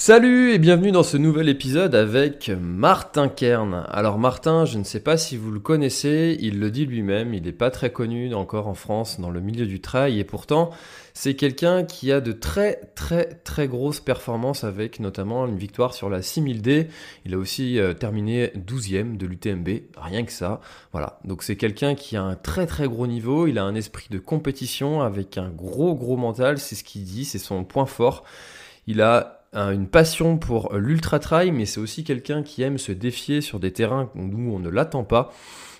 Salut et bienvenue dans ce nouvel épisode avec Martin Kern. Alors Martin, je ne sais pas si vous le connaissez, il le dit lui-même, il n'est pas très connu encore en France dans le milieu du trail et pourtant c'est quelqu'un qui a de très très très grosses performances avec notamment une victoire sur la 6000D. Il a aussi euh, terminé 12e de l'UTMB, rien que ça. Voilà, donc c'est quelqu'un qui a un très très gros niveau, il a un esprit de compétition avec un gros gros mental, c'est ce qu'il dit, c'est son point fort. Il a une passion pour l'ultra trail, mais c'est aussi quelqu'un qui aime se défier sur des terrains où on ne l'attend pas.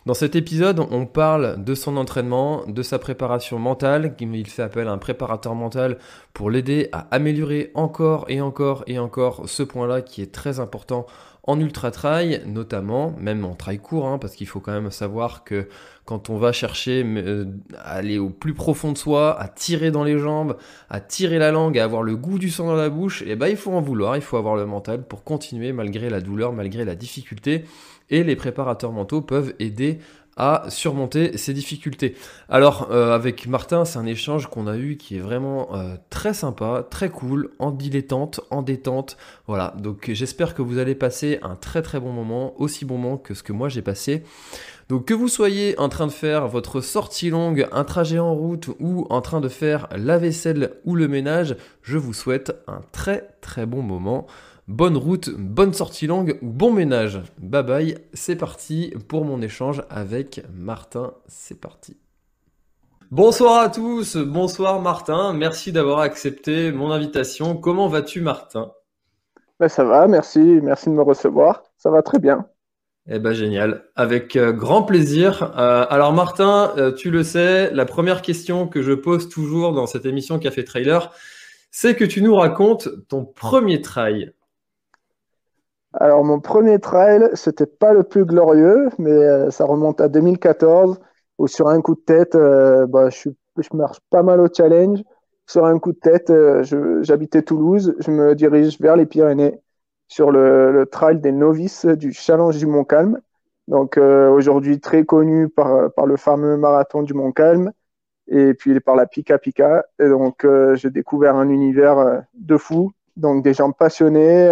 Dans cet épisode, on parle de son entraînement, de sa préparation mentale. Il fait appel à un préparateur mental pour l'aider à améliorer encore et encore et encore ce point-là qui est très important en ultra trail, notamment, même en trail court, hein, parce qu'il faut quand même savoir que quand on va chercher euh, à aller au plus profond de soi, à tirer dans les jambes, à tirer la langue, à avoir le goût du sang dans la bouche, et eh ben il faut en vouloir, il faut avoir le mental pour continuer malgré la douleur, malgré la difficulté. Et les préparateurs mentaux peuvent aider à surmonter ces difficultés. Alors euh, avec Martin, c'est un échange qu'on a eu qui est vraiment euh, très sympa, très cool, en dilettante, en détente. Voilà, donc j'espère que vous allez passer un très très bon moment, aussi bon moment que ce que moi j'ai passé. Donc que vous soyez en train de faire votre sortie longue, un trajet en route ou en train de faire la vaisselle ou le ménage, je vous souhaite un très très bon moment. Bonne route, bonne sortie longue ou bon ménage. Bye bye, c'est parti pour mon échange avec Martin. C'est parti. Bonsoir à tous, bonsoir Martin, merci d'avoir accepté mon invitation. Comment vas-tu Martin? Ben Ça va, merci, merci de me recevoir. Ça va très bien. Eh ben génial, avec euh, grand plaisir. Euh, alors Martin, euh, tu le sais, la première question que je pose toujours dans cette émission Café Trailer, c'est que tu nous racontes ton premier trail. Alors, mon premier trail, c'était pas le plus glorieux, mais ça remonte à 2014, où sur un coup de tête, bah, je, marche pas mal au challenge. Sur un coup de tête, j'habitais Toulouse, je me dirige vers les Pyrénées sur le, le trail des novices du Challenge du Mont-Calm. Donc, aujourd'hui très connu par, par le fameux marathon du Mont-Calm et puis par la Pika Pika. Et donc, j'ai découvert un univers de fou, donc des gens passionnés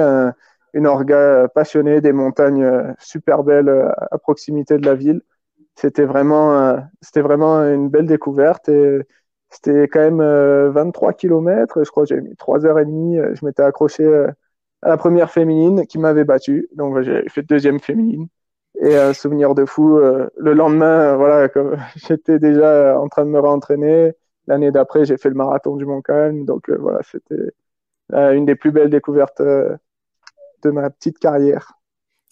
une orga passionnée, des montagnes euh, super belles euh, à proximité de la ville. C'était vraiment, euh, c'était vraiment une belle découverte et c'était quand même 23 km. Je crois que j'ai mis 3 heures et demie. Je m'étais accroché la première féminine qui m'avait battu. Donc j'ai fait deuxième féminine. Et un souvenir de fou. le lendemain, voilà, comme j'étais déjà en train de me réentraîner. L'année d'après, j'ai fait le marathon du Mont Calme. Donc voilà, c'était une des plus belles découvertes de ma petite carrière.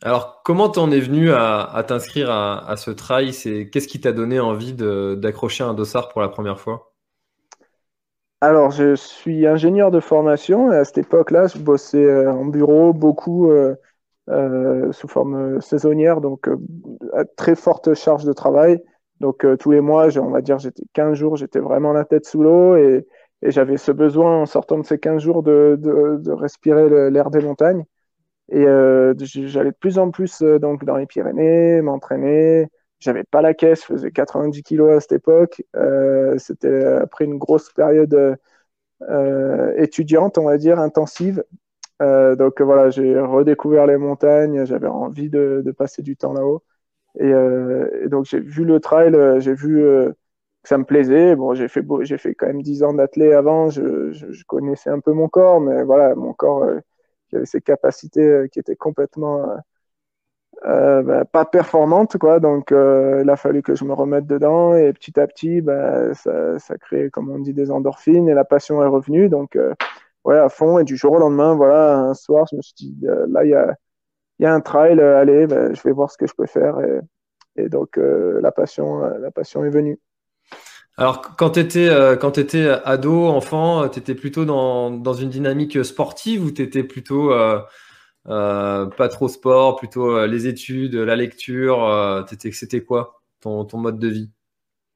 Alors, comment t'en es venu à, t'inscrire à, ce trail? C'est qu'est-ce qui t'a donné envie d'accrocher un dossard pour la première fois? Alors, je suis ingénieur de formation et à cette époque-là, je bossais euh, en bureau beaucoup euh, euh, sous forme saisonnière, donc à très forte charge de travail. Donc tous les mois, on va dire, j'étais 15 jours, j'étais vraiment la tête sous l'eau et, j'avais ce besoin en sortant de ces 15 jours de, respirer l'air des montagnes. Et j'allais de plus en plus donc dans les Pyrénées, m'entraîner. J'avais pas la caisse, je faisais 90 kilos à cette époque. Euh, C'était après une grosse période euh, étudiante, on va dire, intensive. Euh, donc voilà, j'ai redécouvert les montagnes, j'avais envie de, passer du temps là-haut. Et, donc j'ai vu le trail, j'ai vu que ça me plaisait. Bon, j'ai fait, j'ai fait quand même 10 ans d'athlète avant, je, connaissais un peu mon corps, mais voilà, mon corps qui avait ces capacités euh, qui étaient complètement euh, bah, pas performante, quoi. Donc, il a fallu que je me remette dedans et petit à petit, bah, ça, ça crée, comme on dit, des endorphines et la passion est revenue. Donc, ouais, à fond. Et du jour au lendemain, voilà, un soir, je me suis dit, là, il y a, y a un trail, allez, bah, je vais voir ce que je peux faire. Et, donc, la passion, la passion est venue. Alors, quand tu étais, euh, ado, enfant, euh, tu étais plutôt dans, dans, une dynamique sportive ou tu étais plutôt euh, pas trop sport, plutôt les études, la lecture C'était quoi ton, mode de vie?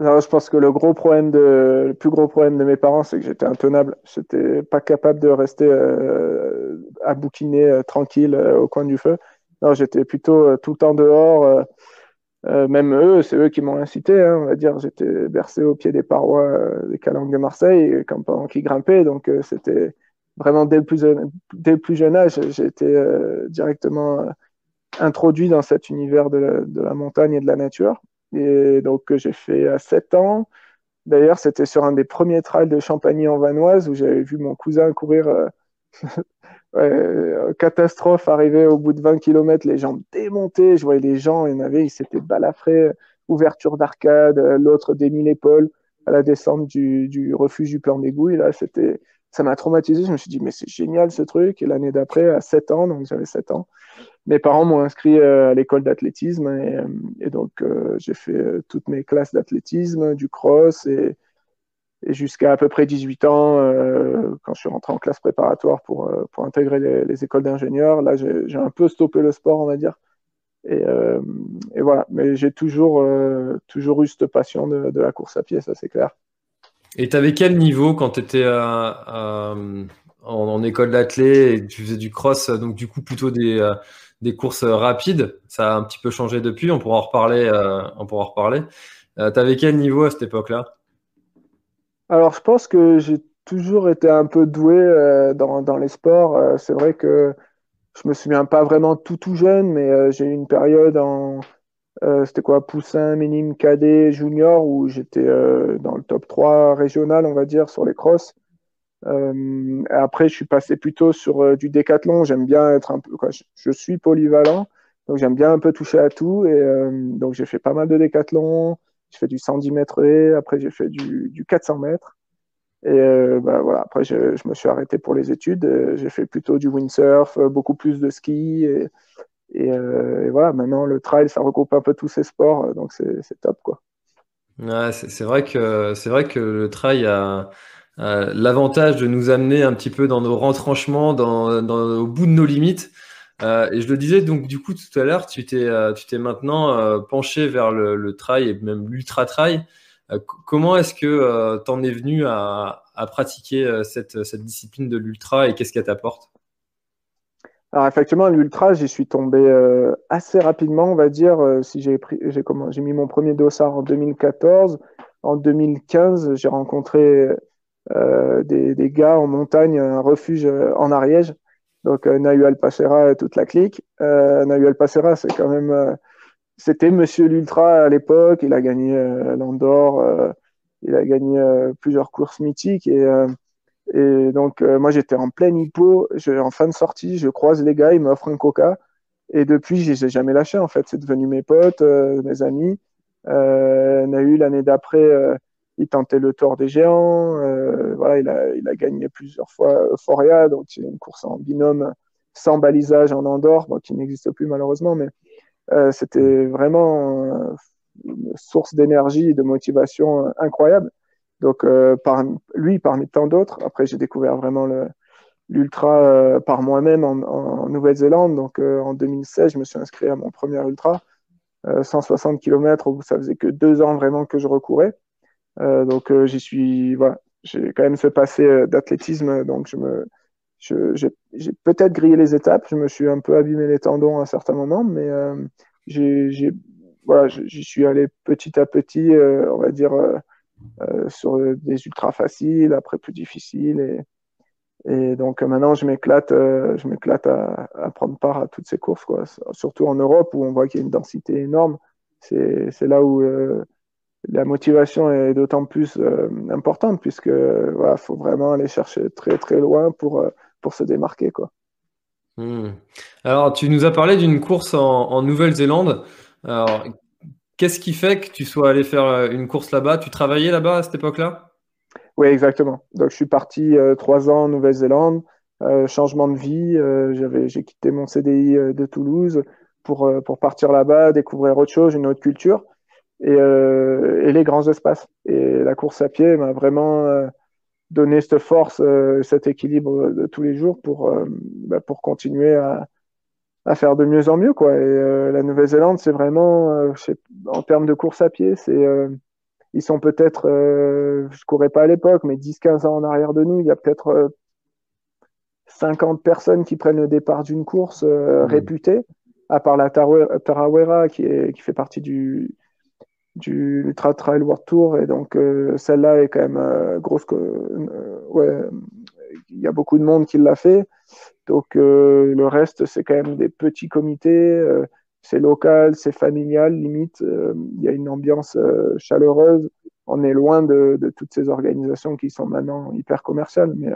Je pense que le gros problème de, plus gros problème de mes parents, c'est que j'étais intenable. J'étais pas capable de rester à bouquiner tranquille au coin du feu. J'étais plutôt tout le temps dehors euh, même eux, c'est eux qui m'ont incité, hein, on va dire. J'étais bercé au pied des parois euh, des calanques de Marseille quand, pendant grimpaient. Donc, euh, c'était vraiment dès le, plus, jeune âge, j'ai été directement introduit dans cet univers de la, montagne et de la nature. Et donc, j'ai fait à 7 ans. D'ailleurs, c'était sur un des premiers trails de Champagny en Vanoise où j'avais vu mon cousin courir euh, catastrophe arrivée au bout de 20 km, les jambes démontées. Je voyais les gens, il y en avait, ils s'étaient balafrés, ouverture d'arcade, euh, l'autre démis l'épaule à la descente du, refuge du plan d'égout. là, c'était, ça m'a traumatisé. Je me suis dit, mais c'est génial ce truc. Et l'année d'après, à 7 ans, donc j'avais 7 ans, mes parents m'ont inscrit euh, à l'école d'athlétisme et, et, donc j'ai fait toutes mes classes d'athlétisme, du cross et, jusqu'à à peu près 18 ans, euh, quand je suis rentré en classe préparatoire pour, euh, pour intégrer les, les écoles d'ingénieurs, là j'ai un peu stoppé le sport, on va dire. Et, euh, voilà, mais j'ai toujours, euh, toujours eu cette passion de, la course à pied, ça c'est clair. Et tu avais quel niveau quand tu étais en, en, école d'athlé et tu faisais du cross, donc du coup plutôt des, euh, des courses rapides? Ça a un petit peu changé depuis, on pourra en reparler. on pourra en reparler. tu avais quel niveau à cette époque-là? Alors, je pense que j'ai toujours été un peu doué euh, dans, les sports. Euh, c'est vrai que je me souviens pas vraiment tout tout jeune, mais euh, j'ai eu une période en c'était quoi poussin, minime, cadet, junior où j'étais dans le top 3 régional, on va dire, sur les crosses. après, je suis passé plutôt sur du décathlon. J'aime bien être un peu, quoi, je, suis polyvalent, donc j'aime bien un peu toucher à tout. Et donc j'ai fait pas mal de décathlon. J'ai fait du 110 mètres et après j'ai fait du, du, 400 mètres. Et euh, bah, voilà, après je, je, me suis arrêté pour les études. Euh, j'ai fait plutôt du windsurf, euh, beaucoup plus de ski. Et, et, euh, et, voilà, maintenant le trail, ça regroupe un peu tous ces sports, donc c'est top quoi. C'est vrai que c'est vrai que le trail a, l'avantage de nous amener un petit peu dans nos retranchements, dans, au bout de nos limites. Euh, et je le disais donc du coup tout à l'heure, tu t'es euh, tu t'es maintenant euh, penché vers le, trail et même l'ultra trail. Euh, comment est-ce que tu en es venu à, à pratiquer cette, cette discipline de l'ultra et qu'est-ce qu'elle t'apporte? Alors effectivement, l'ultra, j'y suis tombé assez rapidement, on va dire. si j'ai pris, j'ai comment, j'ai mis mon premier dossard en 2014. En 2015, j'ai rencontré des, des, gars en montagne, un refuge en Ariège, donc euh, Nahu Alpacera et toute la clique. Euh, Nahu Alpacera, c'est quand même, euh, c'était Monsieur l'Ultra à l'époque. Il a gagné euh, l'Andorre, euh, il a gagné plusieurs courses mythiques et et donc moi j'étais en pleine hippo, je, en fin de sortie, je croise les gars, ils m'offrent un coca et depuis je les ai jamais lâchés en fait. C'est devenu mes potes, mes amis. Euh, Nahu l'année d'après il tentait le tour des géants. Euh, voilà, il a, il a gagné plusieurs fois Euphoria, donc c'est une course en binôme sans balisage en Andorre, bon, qui n'existe plus malheureusement, mais euh, c'était vraiment une source d'énergie et de motivation incroyable. Donc, euh, par, lui, parmi tant d'autres, après, j'ai découvert vraiment l'ultra euh, par moi-même en, en Nouvelle-Zélande. Donc, euh, en 2016, je me suis inscrit à mon premier ultra, 160 km, où ça faisait que deux ans vraiment que je recourais. Euh, donc euh, j'y suis, voilà, j'ai quand même ce passé euh, d'athlétisme, donc je me, j'ai peut-être grillé les étapes, je me suis un peu abîmé les tendons à certains moments, mais j'ai, voilà, j'y suis allé petit à petit, on va dire, sur des ultra faciles, après plus difficiles, et, et donc maintenant je m'éclate, je m'éclate à, prendre part à toutes ces courses, quoi. Surtout en Europe où on voit qu'il y a une densité énorme. C'est là où la motivation est d'autant plus euh, importante puisque voilà, faut vraiment aller chercher très très loin pour, euh, pour se démarquer quoi. Hmm. Alors, tu nous as parlé d'une course en, Nouvelle-Zélande. Alors, qu'est-ce qui fait que tu sois allé faire euh, une course là-bas? Tu travaillais là-bas à cette époque-là? Oui, exactement. Donc, je suis parti euh, trois ans en Nouvelle-Zélande. Euh, changement de vie. j'avais, j'ai quitté mon CDI de Toulouse pour, pour partir là-bas, découvrir autre chose, une autre culture et, et les grands espaces. Et la course à pied m'a vraiment donner cette force, cet équilibre de tous les jours pour, bah, pour continuer à, à, faire de mieux en mieux. Quoi. Et euh, la Nouvelle-Zélande, c'est vraiment, en termes de course à pied, c'est, ils sont peut-être, je courais pas à l'époque, mais 10-15 ans en arrière de nous, il y a peut-être 50 personnes qui prennent le départ d'une course mmh. réputée, à part la Tarawera qui, est, qui fait partie du, du Ultra Trail World Tour et donc euh, celle-là est quand même euh, grosse euh, ouais il y a beaucoup de monde qui l'a fait donc le reste c'est quand même des petits comités c'est local c'est familial limite il y a une ambiance chaleureuse on est loin de, toutes ces organisations qui sont maintenant hyper commerciales mais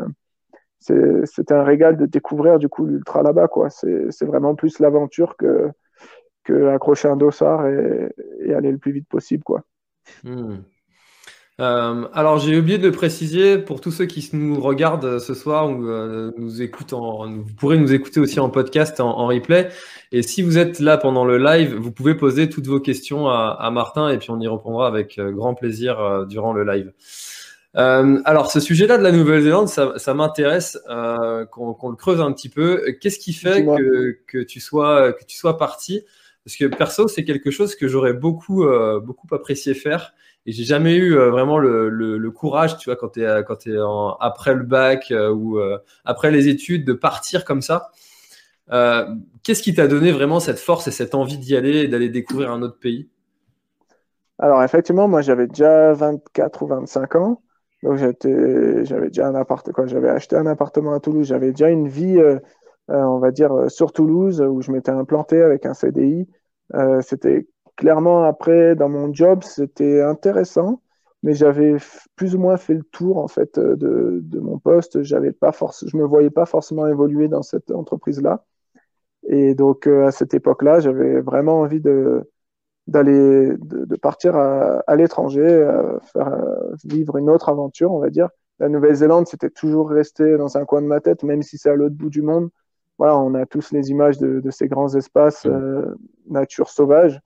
c'est un régal de découvrir du coup l'ultra là-bas c'est vraiment plus l'aventure que accrocher un dossard et, aller le plus vite possible, quoi. Hmm. Euh, alors j'ai oublié de le préciser pour tous ceux qui nous regardent ce soir ou euh, nous écoutent, vous pourrez nous écouter aussi en podcast, en, replay. Et si vous êtes là pendant le live, vous pouvez poser toutes vos questions à, Martin et puis on y répondra avec euh, grand plaisir durant le live. alors ce sujet-là de la Nouvelle-Zélande, ça, m'intéresse qu'on le creuse un petit peu. Qu'est-ce qui fait que, que, tu sois que tu sois parti? Parce que perso, c'est quelque chose que j'aurais beaucoup, euh, beaucoup apprécié faire. Et j'ai jamais eu euh, vraiment le, courage, tu vois, quand tu es, quand es après le bac euh, ou après les études, de partir comme ça. Qu'est-ce qui t'a donné vraiment cette force et cette envie d'y aller et d'aller découvrir un autre pays? Alors, effectivement, moi, j'avais déjà 24 ou 25 ans. Donc, j'avais déjà un appartement, j'avais acheté un appartement à Toulouse. J'avais déjà une vie euh, on va dire, euh, sur Toulouse, où je m'étais implanté avec un CDI. Euh, c'était clairement après, dans mon job, c'était intéressant, mais j'avais plus ou moins fait le tour en fait de, de mon poste. J'avais pas force, je me voyais pas forcément évoluer dans cette entreprise-là. Et donc à cette époque-là, j'avais vraiment envie de d'aller de, de, partir à, à l'étranger, faire vivre une autre aventure, on va dire. La Nouvelle-Zélande, c'était toujours resté dans un coin de ma tête, même si c'est à l'autre bout du monde voilà, on a tous les images de, ces grands espaces, euh, nature sauvage,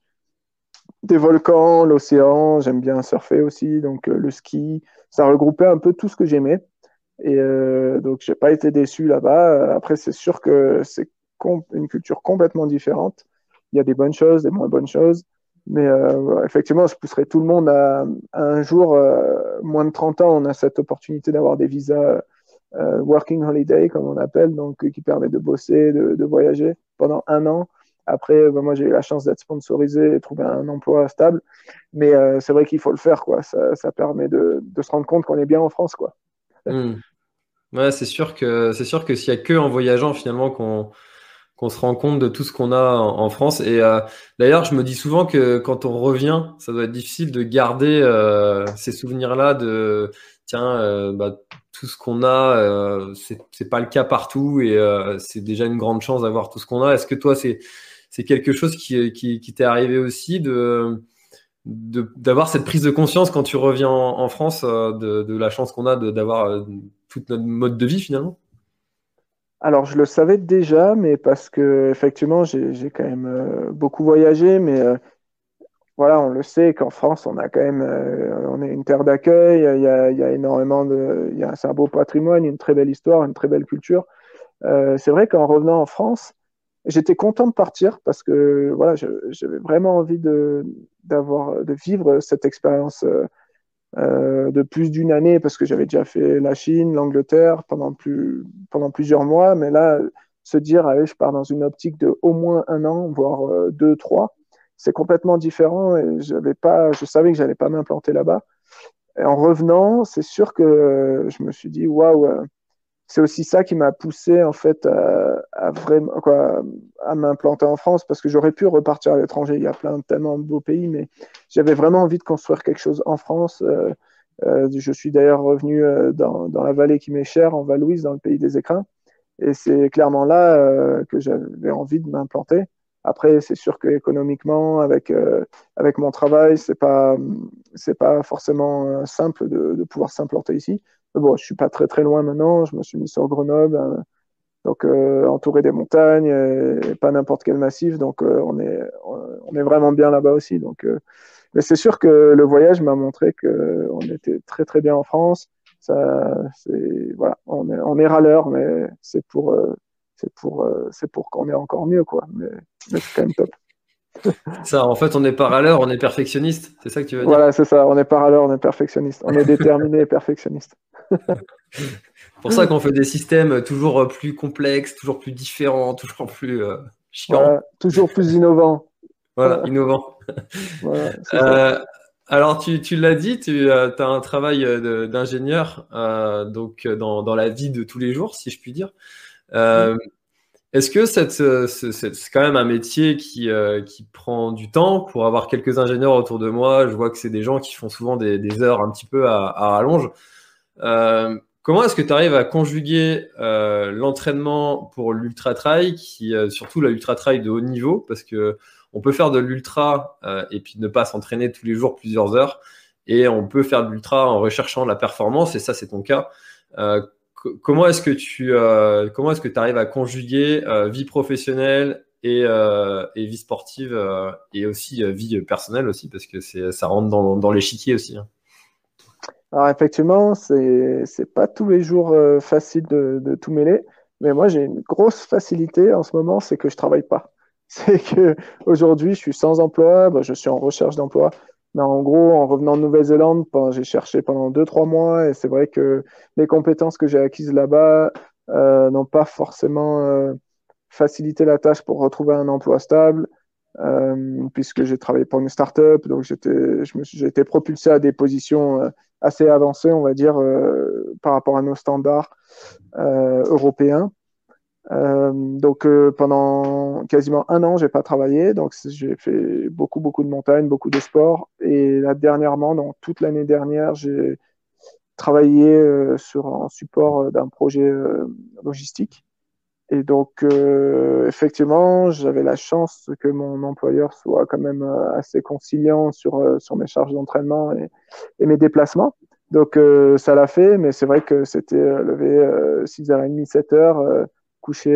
des volcans, l'océan, j'aime bien surfer aussi, donc euh, le ski, ça regroupait un peu tout ce que j'aimais. Et euh, donc, j'ai pas été déçu là-bas. Après, c'est sûr que c'est une culture complètement différente. Il y a des bonnes choses, des moins bonnes choses. Mais effectivement, je pousserais tout le monde à, un jour, moins de 30 ans, on a cette opportunité d'avoir des visas euh, working holiday, comme on appelle, donc euh, qui permet de bosser, de, voyager pendant un an. Après, bah, moi, j'ai eu la chance d'être sponsorisé et trouver un emploi stable. Mais euh, c'est vrai qu'il faut le faire, quoi. Ça, permet de, se rendre compte qu'on est bien en France, quoi. Hmm. Ouais, c'est sûr que c'est sûr que s'il y a que en voyageant finalement qu'on qu'on se rend compte de tout ce qu'on a en, France. Et d'ailleurs, je me dis souvent que quand on revient, ça doit être difficile de garder ces souvenirs-là de tiens, bah, tout ce qu'on a, euh, c'est pas le cas partout et euh, c'est déjà une grande chance d'avoir tout ce qu'on a. Est-ce que toi, c'est c'est quelque chose qui, t'est arrivé aussi de d'avoir cette prise de conscience quand tu reviens en, France euh, de, la chance qu'on a d'avoir euh, toute notre mode de vie finalement? Alors je le savais déjà, mais parce que effectivement j'ai quand même beaucoup voyagé, mais voilà, on le sait qu'en France, on a quand même, euh, on est une terre d'accueil. Il y a, énormément de, il y a un beau patrimoine, une très belle histoire, une très belle culture. Euh, c'est vrai qu'en revenant en France, j'étais content de partir parce que voilà, j'avais vraiment envie de d'avoir, de vivre cette expérience euh, de plus d'une année parce que j'avais déjà fait la Chine, l'Angleterre pendant plus pendant plusieurs mois, mais là, se dire, allez, je pars dans une optique de au moins un an, voire deux, trois c'est complètement différent et j'avais pas, je savais que j'allais pas m'implanter là-bas. Et en revenant, c'est sûr que je me suis dit waouh, euh, c'est aussi ça qui m'a poussé en fait à, vraiment à m'implanter en France parce que j'aurais pu repartir à l'étranger. Il y a plein tellement de beaux pays, mais j'avais vraiment envie de construire quelque chose en France. Euh, euh, je suis d'ailleurs revenu dans, dans, la vallée qui m'est chère, en Val-Louise, dans le pays des écrins. Et c'est clairement là euh, que j'avais envie de m'implanter. Après, c'est sûr que économiquement, avec euh, avec mon travail, c'est pas c'est pas forcément euh, simple de pouvoir s'implanter ici. Bon, je suis pas très très loin maintenant. Je me suis mis sur Grenoble, donc entouré des montagnes, et, pas n'importe quel massif. Donc on est on est vraiment bien là-bas aussi. Donc, mais c'est sûr que le voyage m'a montré que on était très très bien en France c'est voilà, on est, on est râleur, mais c'est pour, euh, c'est pour, euh, c'est pour qu'on ait encore mieux, quoi. Mais, c'est quand même top. Ça, en fait, on n'est pas râleur, on est perfectionniste. C'est ça que tu veux dire? Voilà, c'est ça. On n'est pas râleur, on est perfectionniste. On est déterminé et perfectionniste. pour ça qu'on fait des systèmes toujours plus complexes, toujours plus différents, toujours plus euh, chiants. toujours plus innovants. Voilà, innovants. Voilà, alors, tu, tu l'as dit, tu as un travail euh, d'ingénieur euh, donc euh, dans, dans, la vie de tous les jours, si je puis dire. Euh, Est-ce que c'est quand même un métier qui, euh, qui prend du temps? Pour avoir quelques ingénieurs autour de moi Je vois que c'est des gens qui font souvent des, heures un petit peu à, rallonge. comment est-ce que tu arrives à conjuguer l'entraînement pour l'ultra trail, qui surtout l'ultra trail de haut niveau, parce que on peut faire de l'ultra euh, et puis ne pas s'entraîner tous les jours plusieurs heures. Et on peut faire de l'ultra en recherchant la performance, et ça, c'est ton cas. Euh, comment est-ce que tu euh, comment arrives à conjuguer vie professionnelle et, vie sportive et aussi vie personnelle aussi parce que c'est ça rentre dans, l'échiquier aussi. Hein. Alors effectivement, c'est pas tous les jours facile de, de, tout mêler, mais moi j'ai une grosse facilité en ce moment, c'est que je travaille pas. c'est que aujourd'hui, je suis sans emploi, bah, je suis en recherche d'emploi. En gros, en revenant de Nouvelle-Zélande, ben, j'ai cherché pendant deux, trois mois et c'est vrai que les compétences que j'ai acquises là-bas euh, n'ont pas forcément euh, facilité la tâche pour retrouver un emploi stable, euh, puisque j'ai travaillé pour une start-up, donc j'ai été propulsé à des positions euh, assez avancées, on va dire, euh, par rapport à nos standards euh, européens. Euh, donc euh, pendant quasiment un an, j'ai pas travaillé, donc j'ai fait beaucoup beaucoup de montagnes, beaucoup de sports. Et là dernièrement, donc toute l'année dernière, j'ai travaillé euh, sur un support euh, d'un projet euh, logistique. Et donc effectivement, j'avais la chance que mon employeur soit quand même assez conciliant sur sur mes charges d'entraînement et, et, mes déplacements. Donc ça l'a fait, mais c'est vrai que c'était levé 6h30, 7h coucher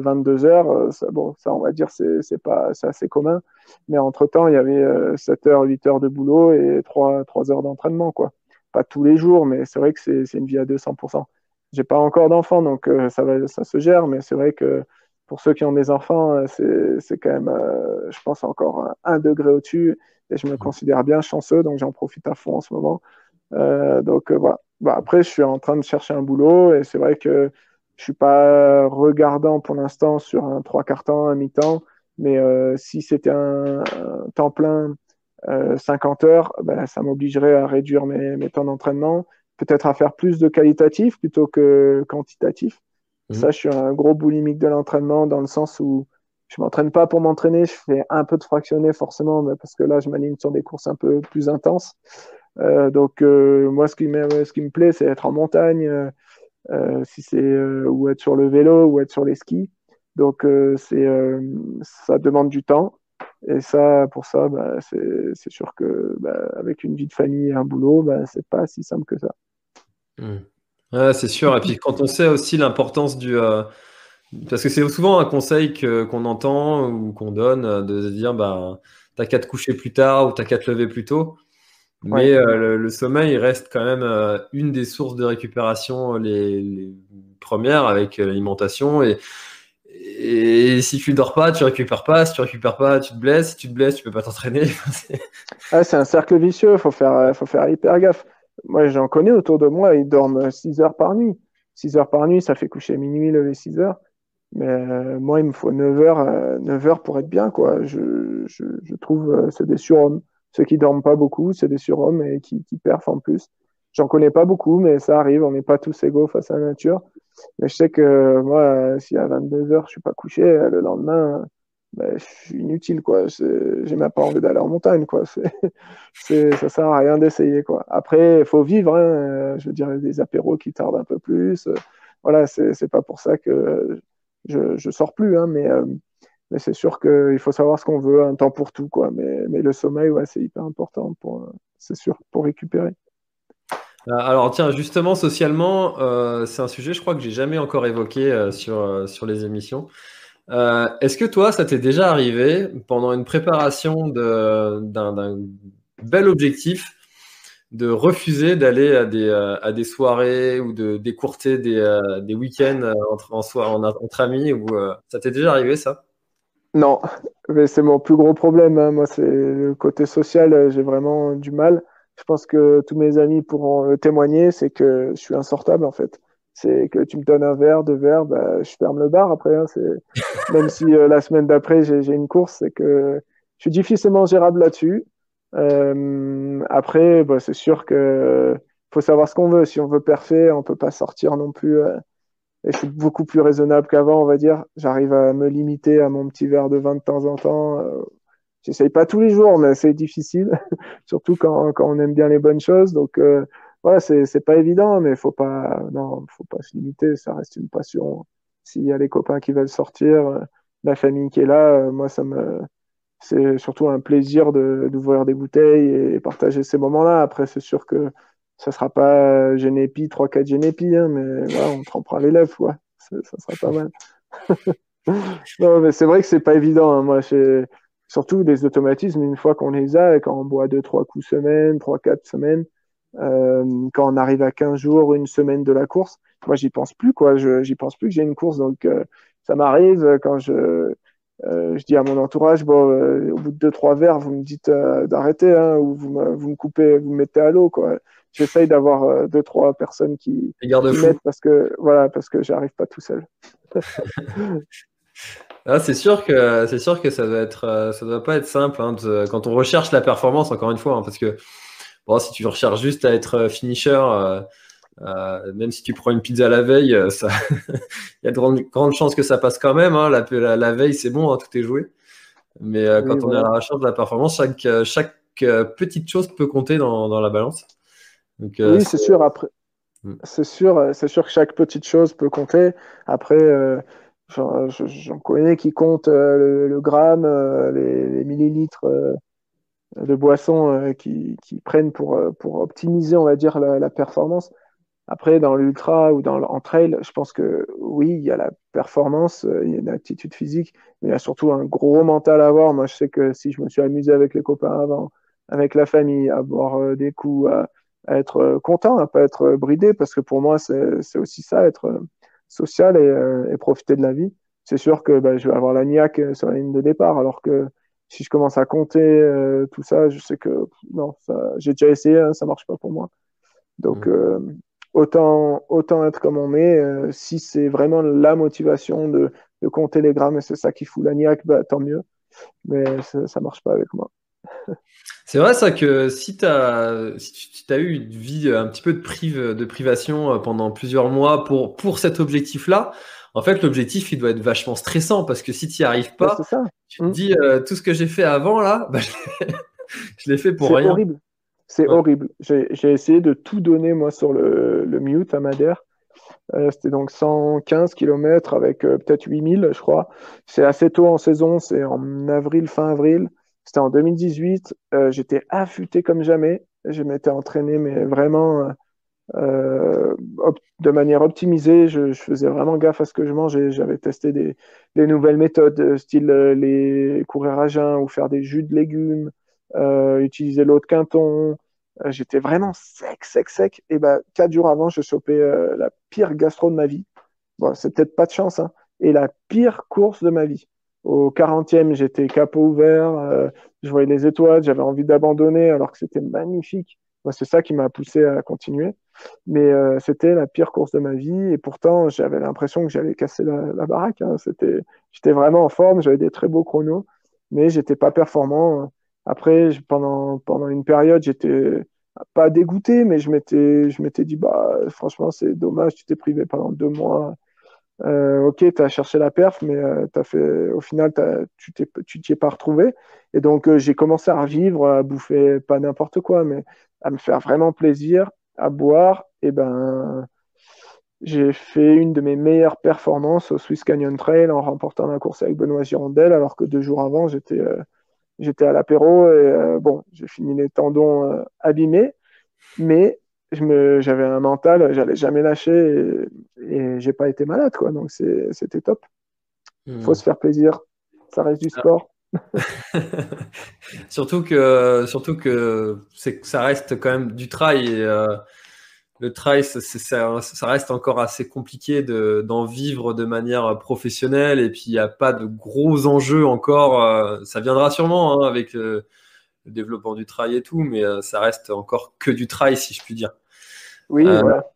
22 euh, heures, euh, ça, bon, ça, on va dire, c'est pas, c'est assez commun. Mais entre temps, il y avait 7 euh, heures, 8 heures de boulot et 3, 3 heures d'entraînement, quoi. Pas tous les jours, mais c'est vrai que c'est une vie à 200%. J'ai pas encore d'enfants, donc ça va, ça se gère, mais c'est vrai que pour ceux qui ont des enfants, c'est quand même, je pense, encore un, degré au-dessus. Et je me mmh. considère bien chanceux, donc j'en profite à fond en ce moment. Euh, donc voilà. Bah, après, je suis en train de chercher un boulot et c'est vrai que je suis pas regardant pour l'instant sur un trois quarts temps, un mi-temps, mais euh, si c'était un, temps plein, euh, 50 heures, ben, ça m'obligerait à réduire mes, mes temps d'entraînement, peut-être à faire plus de qualitatif plutôt que quantitatif. Mmh. Ça, je suis un gros boulimique de l'entraînement dans le sens où je m'entraîne pas pour m'entraîner, je fais un peu de fractionné forcément, parce que là, je m'aligne sur des courses un peu plus intenses. Euh, donc, euh, moi, ce qui, ce qui me plaît, c'est être en montagne, euh, euh, si c'est euh, ou être sur le vélo ou être sur les skis. Donc euh, c'est ça demande du temps. Et ça, pour ça, bah, c'est sûr que bah, avec une vie de famille et un boulot, bah, c'est pas si simple que ça. Ouais, c'est sûr. Et puis quand on sait aussi l'importance du, parce que c'est souvent un conseil qu'on entend ou qu'on donne de dire, bah, t'as qu'à te coucher plus tard ou t'as qu'à te lever plus tôt. Mais euh, le, sommeil reste quand même euh, une des sources de récupération euh, les, premières avec l'alimentation. Et, et, si tu dors pas, tu récupères pas. Si tu récupères pas, tu te blesses. Si tu te blesses, tu peux pas t'entraîner. ah, c'est un cercle vicieux. Faut faire, faut faire hyper gaffe. Moi, j'en connais autour de moi. Ils dorment 6 heures par nuit. 6 heures par nuit, ça fait coucher minuit, lever 6 heures. Mais moi, il me faut 9 heures, 9 heures pour être bien, quoi. Je, je, je trouve c'est des surhommes. Ceux qui dorment pas beaucoup, c'est des surhommes et qui, qui en plus. J'en connais pas beaucoup, mais ça arrive. On n'est pas tous égaux face à la nature. Mais je sais que moi, si à 22 heures, je suis pas couché, le lendemain, ben, je suis inutile, quoi. J'ai même pas envie d'aller en montagne, quoi. C'est, ça sert à rien d'essayer, quoi. Après, il faut vivre, hein. Je veux dire, des apéros qui tardent un peu plus, voilà, c'est pas pour ça que je, sors plus, hein, mais, mais c'est sûr qu'il faut savoir ce qu'on veut, un temps pour tout, quoi. Mais, mais le sommeil, ouais, c'est hyper important pour, c'est sûr, pour récupérer. Alors tiens, justement, socialement, c'est un sujet, je crois que j'ai jamais encore évoqué sur, sur les émissions. Est-ce que toi, ça t'est déjà arrivé pendant une préparation d'un bel objectif de refuser d'aller à des, euh, à des soirées ou de décourter des, euh, des week-ends euh, entre, en en, entre amis ou ça t'est déjà arrivé ça? Non, mais c'est mon plus gros problème. Hein. Moi, c'est le côté social, j'ai vraiment du mal. Je pense que tous mes amis pourront témoigner, c'est que je suis insortable en fait. C'est que tu me donnes un verre, deux verres, bah, je ferme le bar après. Hein. Même si la semaine d'après j'ai une course, c'est que je suis difficilement gérable là-dessus. Euh, après, bah, c'est sûr que faut savoir ce qu'on veut. Si on veut parfait, on peut pas sortir non plus. Euh, et je beaucoup plus raisonnable qu'avant, on va dire. J'arrive à me limiter à mon petit verre de vin de temps en temps. Euh, J'essaye pas tous les jours, mais c'est difficile, surtout quand, quand on aime bien les bonnes choses. Donc euh, voilà, c'est pas évident, mais faut pas non, faut pas se limiter. Ça reste une passion. S'il y a les copains qui veulent sortir, euh, la famille qui est là, moi ça me c'est surtout un plaisir d'ouvrir des bouteilles et partager ces moments-là. Après, c'est sûr que ça sera pas Genepi, 3-4 Genepi, hein, mais voilà, on trempera l'élève, quoi. Ça sera pas mal. non, mais c'est vrai que c'est pas évident. Hein. Moi, surtout des automatismes, une fois qu'on les a, quand on boit 2-3 coups semaine, 3-4 semaines, euh, quand on arrive à 15 jours, une semaine de la course, moi, j'y pense plus, quoi. J'y pense plus que j'ai une course. Donc, euh, ça m'arrive quand je euh, je dis à mon entourage, bon, euh, au bout de deux trois verres, vous me dites euh, d'arrêter, hein, ou vous me, vous me coupez, vous me mettez à l'eau, quoi. J'essaye d'avoir deux trois personnes qui, mettent parce que voilà, parce que j'arrive pas tout seul. ah, c'est sûr que c'est sûr que ça doit être, ça doit pas être simple hein, quand on recherche la performance, encore une fois, hein, parce que bon, si tu recherches juste à être finisher euh, même si tu prends une pizza la veille, euh, ça... il y a de grandes, chances que ça passe quand même. Hein. La, la, veille, c'est bon, tout est joué. Mais euh, quand on est à la recherche de la performance, chaque, chaque petite chose peut compter dans, dans la balance. Donc, oui, c'est sûr. Après, mm. c'est sûr, c'est sûr que chaque petite chose peut compter. Après, j'en connais qui comptent le, gramme, les, millilitres de boissons qui, qui, prennent pour, pour optimiser, on va dire, la, la performance. Après, dans l'ultra ou dans en trail, je pense que oui, il y a la performance, euh, il y a l'aptitude physique, mais il y a surtout un gros mental à avoir. Moi, je sais que si je me suis amusé avec les copains avant, avec la famille, à boire euh, des coups, à, être euh, content, à pas être bridé, parce que pour moi, c'est aussi ça, être social et, et, profiter de la vie. C'est sûr que bah, je vais avoir la niaque sur la ligne de départ, alors que si je commence à compter tout ça, je sais que non, j'ai déjà essayé, hein, ça marche pas pour moi. Donc, mmh autant, autant être comme on est. Euh, si c'est vraiment la motivation de, de, compter les grammes et c'est ça qui fout la niaque, bah, tant mieux. Mais ça, ça marche pas avec moi. C'est vrai ça que si tu as, si tu as eu une vie un petit peu de, prive, de privation euh, pendant plusieurs mois pour, pour cet objectif-là, en fait, l'objectif, il doit être vachement stressant parce que si tu n'y arrives pas, tu te mmh. dis euh, tout ce que j'ai fait avant là, bah, je l'ai fait pour rien. Horrible. C'est horrible. J'ai essayé de tout donner, moi, sur le, le mute à Madère. Euh, C'était donc 115 km avec euh, peut-être 8000, je crois. C'est assez tôt en saison, c'est en avril, fin avril. C'était en 2018. Euh, J'étais affûté comme jamais. Je m'étais entraîné, mais vraiment euh, de manière optimisée. Je, faisais vraiment gaffe à ce que je mangeais. J'avais testé des, nouvelles méthodes, euh, style euh, les courir à jeun ou faire des jus de légumes euh, utiliser l'eau de Quinton. Euh, j'étais vraiment sec, sec, sec. Et ben, quatre jours avant, je chopais euh, la pire gastro de ma vie. Bon, c'est peut-être pas de chance, hein. Et la pire course de ma vie. Au 40e, j'étais capot ouvert, euh, je voyais les étoiles, j'avais envie d'abandonner alors que c'était magnifique. Moi, c'est ça qui m'a poussé à continuer. Mais euh, c'était la pire course de ma vie et pourtant, j'avais l'impression que j'allais casser la, baraque. Hein. C'était, j'étais vraiment en forme, j'avais des très beaux chronos, mais j'étais pas performant. Après, pendant, pendant une période, j'étais pas dégoûté, mais je m'étais, je m'étais dit, bah, franchement, c'est dommage, tu t'es privé pendant deux mois. Euh, ok, tu as cherché la perf, mais euh, as fait, au final, tu t'y es pas retrouvé. Et donc, euh, j'ai commencé à revivre, à bouffer pas n'importe quoi, mais à me faire vraiment plaisir, à boire. Et ben, j'ai fait une de mes meilleures performances au Swiss Canyon Trail en remportant la course avec Benoît Girondel, alors que deux jours avant, j'étais j'étais à l'apéro et bon, j'ai fini les tendons abîmés, mais j'avais un mental, j'allais jamais lâcher et, et j'ai pas été malade, quoi. Donc c'était top. Il hmm. faut se faire plaisir. Ça reste du ah. sport. surtout que, surtout que, c'est, ça reste quand même du trail. Et, euh, le trail, ça, ça, reste encore assez compliqué de, d'en vivre de manière professionnelle. Et puis, il n'y a pas de gros enjeux encore. Euh, ça viendra sûrement hein, avec le développement du trail et tout, mais euh, ça reste encore que du trail, si je puis dire. Oui, voilà.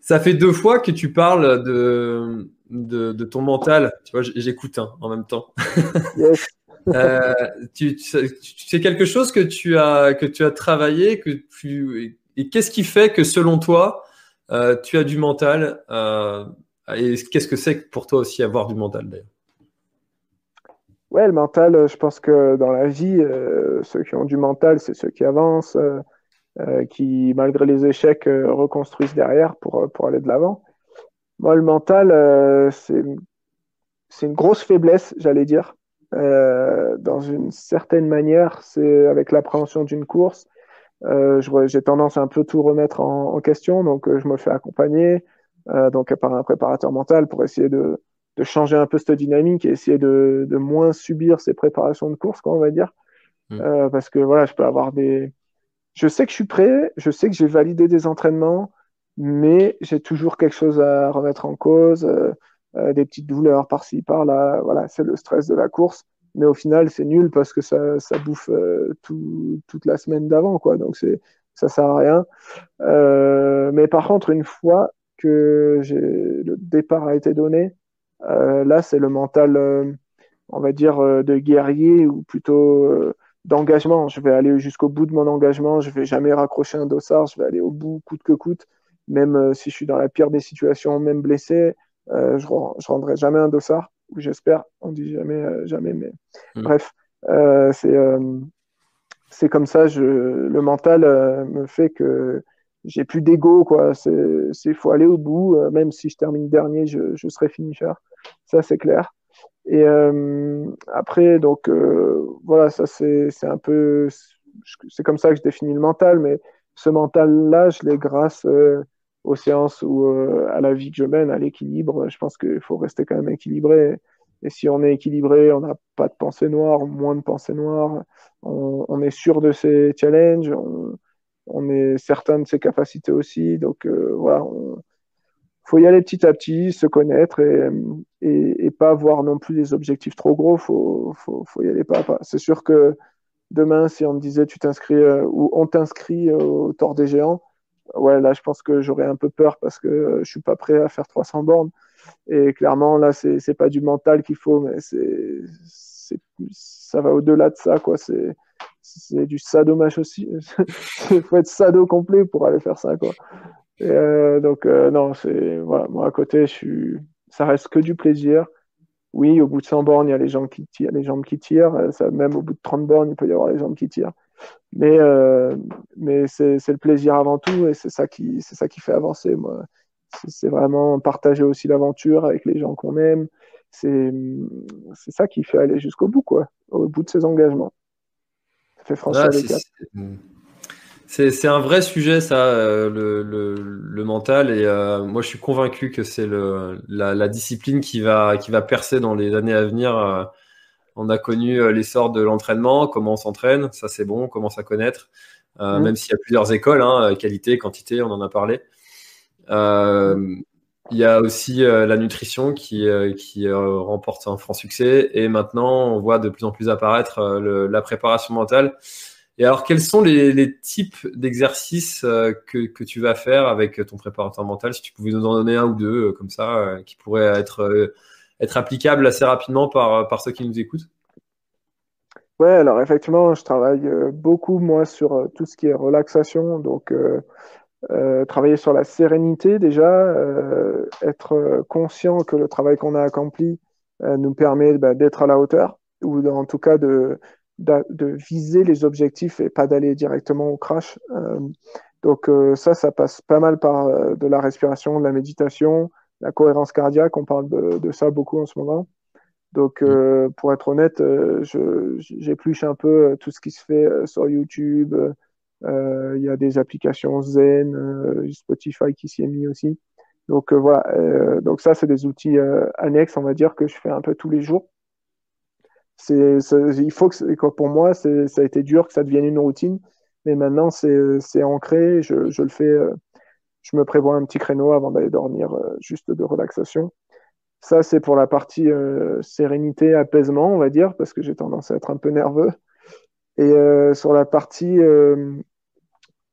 Ça fait deux fois que tu parles de, de, ton mental. Tu vois, j'écoute hein, en même temps. Euh, tu, c'est quelque chose que tu as que tu as travaillé, que tu et qu'est-ce qui fait que selon toi euh, tu as du mental euh, et qu'est-ce que c'est pour toi aussi avoir du mental d'ailleurs? Ouais, le mental, je pense que dans la vie, ceux qui ont du mental, c'est ceux qui avancent, qui malgré les échecs reconstruisent derrière pour pour aller de l'avant. Moi, le mental, euh, c'est une grosse faiblesse, j'allais dire. Euh, dans une certaine manière, c'est avec l'appréhension d'une course. Euh, j'ai tendance à un peu tout remettre en, question, donc je me fais accompagner donc par un préparateur mental pour essayer de, changer un peu cette dynamique et essayer de, moins subir ces préparations de course, quoi, on va dire. Mmh. parce que voilà, je peux avoir des. Je sais que je suis prêt, je sais que j'ai validé des entraînements, mais j'ai toujours quelque chose à remettre en cause, euh, euh, des petites douleurs par-ci, par-là. Voilà, c'est le stress de la course. Mais au final, c'est nul parce que ça, ça bouffe euh, tout, toute la semaine d'avant, quoi. Donc c'est, ça sert à rien. mais par contre, une fois que le départ a été donné, là, c'est le mental, on va dire, de guerrier ou plutôt d'engagement. Je vais aller jusqu'au bout de mon engagement. Je vais jamais raccrocher un dossard. Je vais aller au bout, coûte que coûte même euh, si je suis dans la pire des situations, même blessé, euh, je, rendrai jamais un dossard, ou j'espère, on dit jamais, euh, jamais, mais mm. bref, c'est c'est comme ça, je, le mental me fait que j'ai plus d'ego, quoi. C'est, faut aller au bout, même si je termine dernier, je, je serai finisher. Ça, c'est clair. Et après, donc, voilà, ça, c'est, un peu, c'est comme ça que je définis le mental, mais ce mental-là, je l'ai grâce aux séances ou euh, à la vie que je mène, à l'équilibre. Je pense qu'il faut rester quand même équilibré. Et si on est équilibré, on n'a pas de pensée noire, moins de pensée noire, on, est sûr de ses challenges, on, est certain de ses capacités aussi. Donc euh, voilà, il faut y aller petit à petit, se connaître et, et, pas avoir non plus des objectifs trop gros. Faut, faut, faut y aller pas à pas. C'est sûr que demain, si on me disait tu t'inscris euh, ou on t'inscrit au Tour des Géants, ouais, là, je pense que j'aurais un peu peur parce que euh, je suis pas prêt à faire 300 bornes. Et clairement, là, c'est n'est pas du mental qu'il faut, mais c'est ça va au-delà de ça, quoi. C'est c'est du sadomage aussi. Il faut être sado complet pour aller faire ça, quoi. Euh, donc, euh, non, c'est voilà, moi à côté, je suis, ça reste que du plaisir. Oui, au bout de 100 bornes, il y a les jambes qui tirent, les jambes qui tirent. Ça, même au bout de 30 bornes, il peut y avoir les jambes qui tirent. Mais, euh, mais c'est le plaisir avant tout et c'est ça, qui, ça qui fait avancer. Moi. C'est vraiment partager aussi l'aventure avec les gens qu'on aime. C'est ça qui fait aller jusqu'au bout, quoi, au bout de ses engagements. Ça fait franchir les C'est un vrai sujet, ça, euh, le, le, le mental. Et euh, moi, je suis convaincu que c'est la, la, discipline qui va, qui va percer dans les années à venir. On a connu euh, l'essor de l'entraînement, comment on s'entraîne, ça c'est bon, on commence à connaître, euh, même s'il y a plusieurs écoles, hein, qualité, quantité, on en a parlé. Euh, il y a aussi la nutrition qui, qui remporte un franc succès et maintenant on voit de plus en plus apparaître la préparation mentale. Et alors, quels sont les, types d'exercices que, que, tu vas faire avec ton préparateur mental Si tu pouvais nous en donner un ou deux comme ça, qui pourraient être être applicable assez rapidement par, par ceux qui nous écoutent? Ouais, alors effectivement, je travaille euh, beaucoup, moi, sur euh, tout ce qui est relaxation. Donc, euh, travailler sur la sérénité déjà, être conscient que le travail qu'on a accompli nous permet bah, d'être à la hauteur, ou en tout cas de, de, viser les objectifs et pas d'aller directement au crash. Donc ça, ça passe pas mal par de la respiration, de la méditation, la cohérence cardiaque. On parle de, ça beaucoup en ce moment. Donc, pour être honnête, j'épluche un peu tout ce qui se fait sur YouTube. Il y a des applications Zen, Spotify qui s'y est mis aussi. Donc voilà, donc ça c'est des outils annexes, on va dire que je fais un peu tous les jours il faut que, pour moi, ça a été dur que ça devienne une routine, mais maintenant c'est, ancré. Je, je, le fais, euh, je me prévois un petit créneau avant d'aller dormir, euh, juste de relaxation. Ça, c'est pour la partie euh, sérénité, apaisement, on va dire, parce que j'ai tendance à être un peu nerveux. Et sur la partie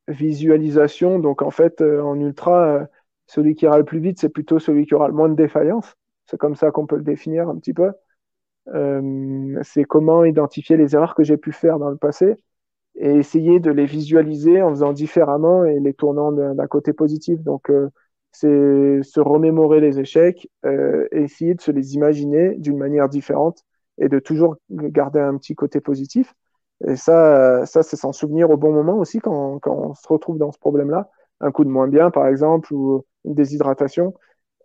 visualisation, donc en fait, en ultra, celui qui ira le plus vite, c'est plutôt celui qui aura le moins de défaillance. C'est comme ça qu'on peut le définir un petit peu. Euh, c'est comment identifier les erreurs que j'ai pu faire dans le passé et essayer de les visualiser en faisant différemment et les tournant d'un côté positif. Donc, euh, c'est se remémorer les échecs euh, et essayer de se les imaginer d'une manière différente et de toujours garder un petit côté positif. Et ça, ça c'est s'en souvenir au bon moment aussi quand, quand on se retrouve dans ce problème-là. Un coup de moins bien, par exemple, ou une déshydratation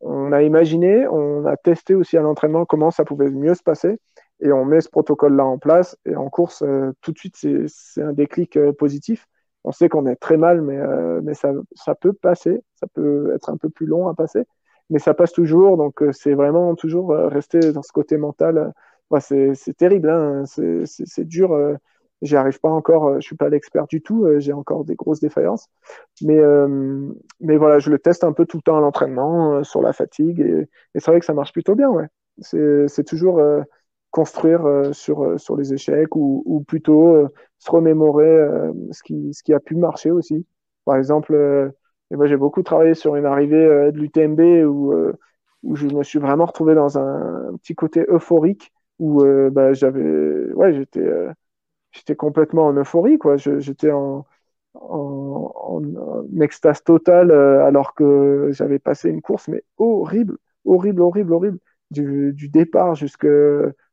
on a imaginé, on a testé aussi à l'entraînement comment ça pouvait mieux se passer. Et on met ce protocole-là en place. Et en course, euh, tout de suite, c'est un déclic euh, positif. On sait qu'on est très mal, mais, euh, mais ça, ça, peut passer, ça peut être un peu plus long à passer, mais ça passe toujours, donc c'est vraiment toujours rester dans ce côté mental. c'est terrible, hein, c'est dur J'y arrive pas encore, euh, je suis pas l'expert du tout, euh, j'ai encore des grosses défaillances. Mais, euh, mais voilà, je le teste un peu tout le temps à l'entraînement, sur la fatigue, et, c'est vrai que ça marche plutôt bien, ouais. C'est toujours construire sur, sur les échecs ou, ou plutôt se remémorer ce, qui, ce qui a pu marcher aussi. Par exemple, ben, j'ai beaucoup travaillé sur une arrivée de l'UTMB où, où je me suis vraiment retrouvé dans un, un petit côté euphorique où bah, j'avais, ouais, j'étais j'étais complètement en euphorie, quoi. J'étais en, extase totale euh, alors que j'avais passé une course, mais horrible, horrible, horrible, horrible. Du, départ jusqu'au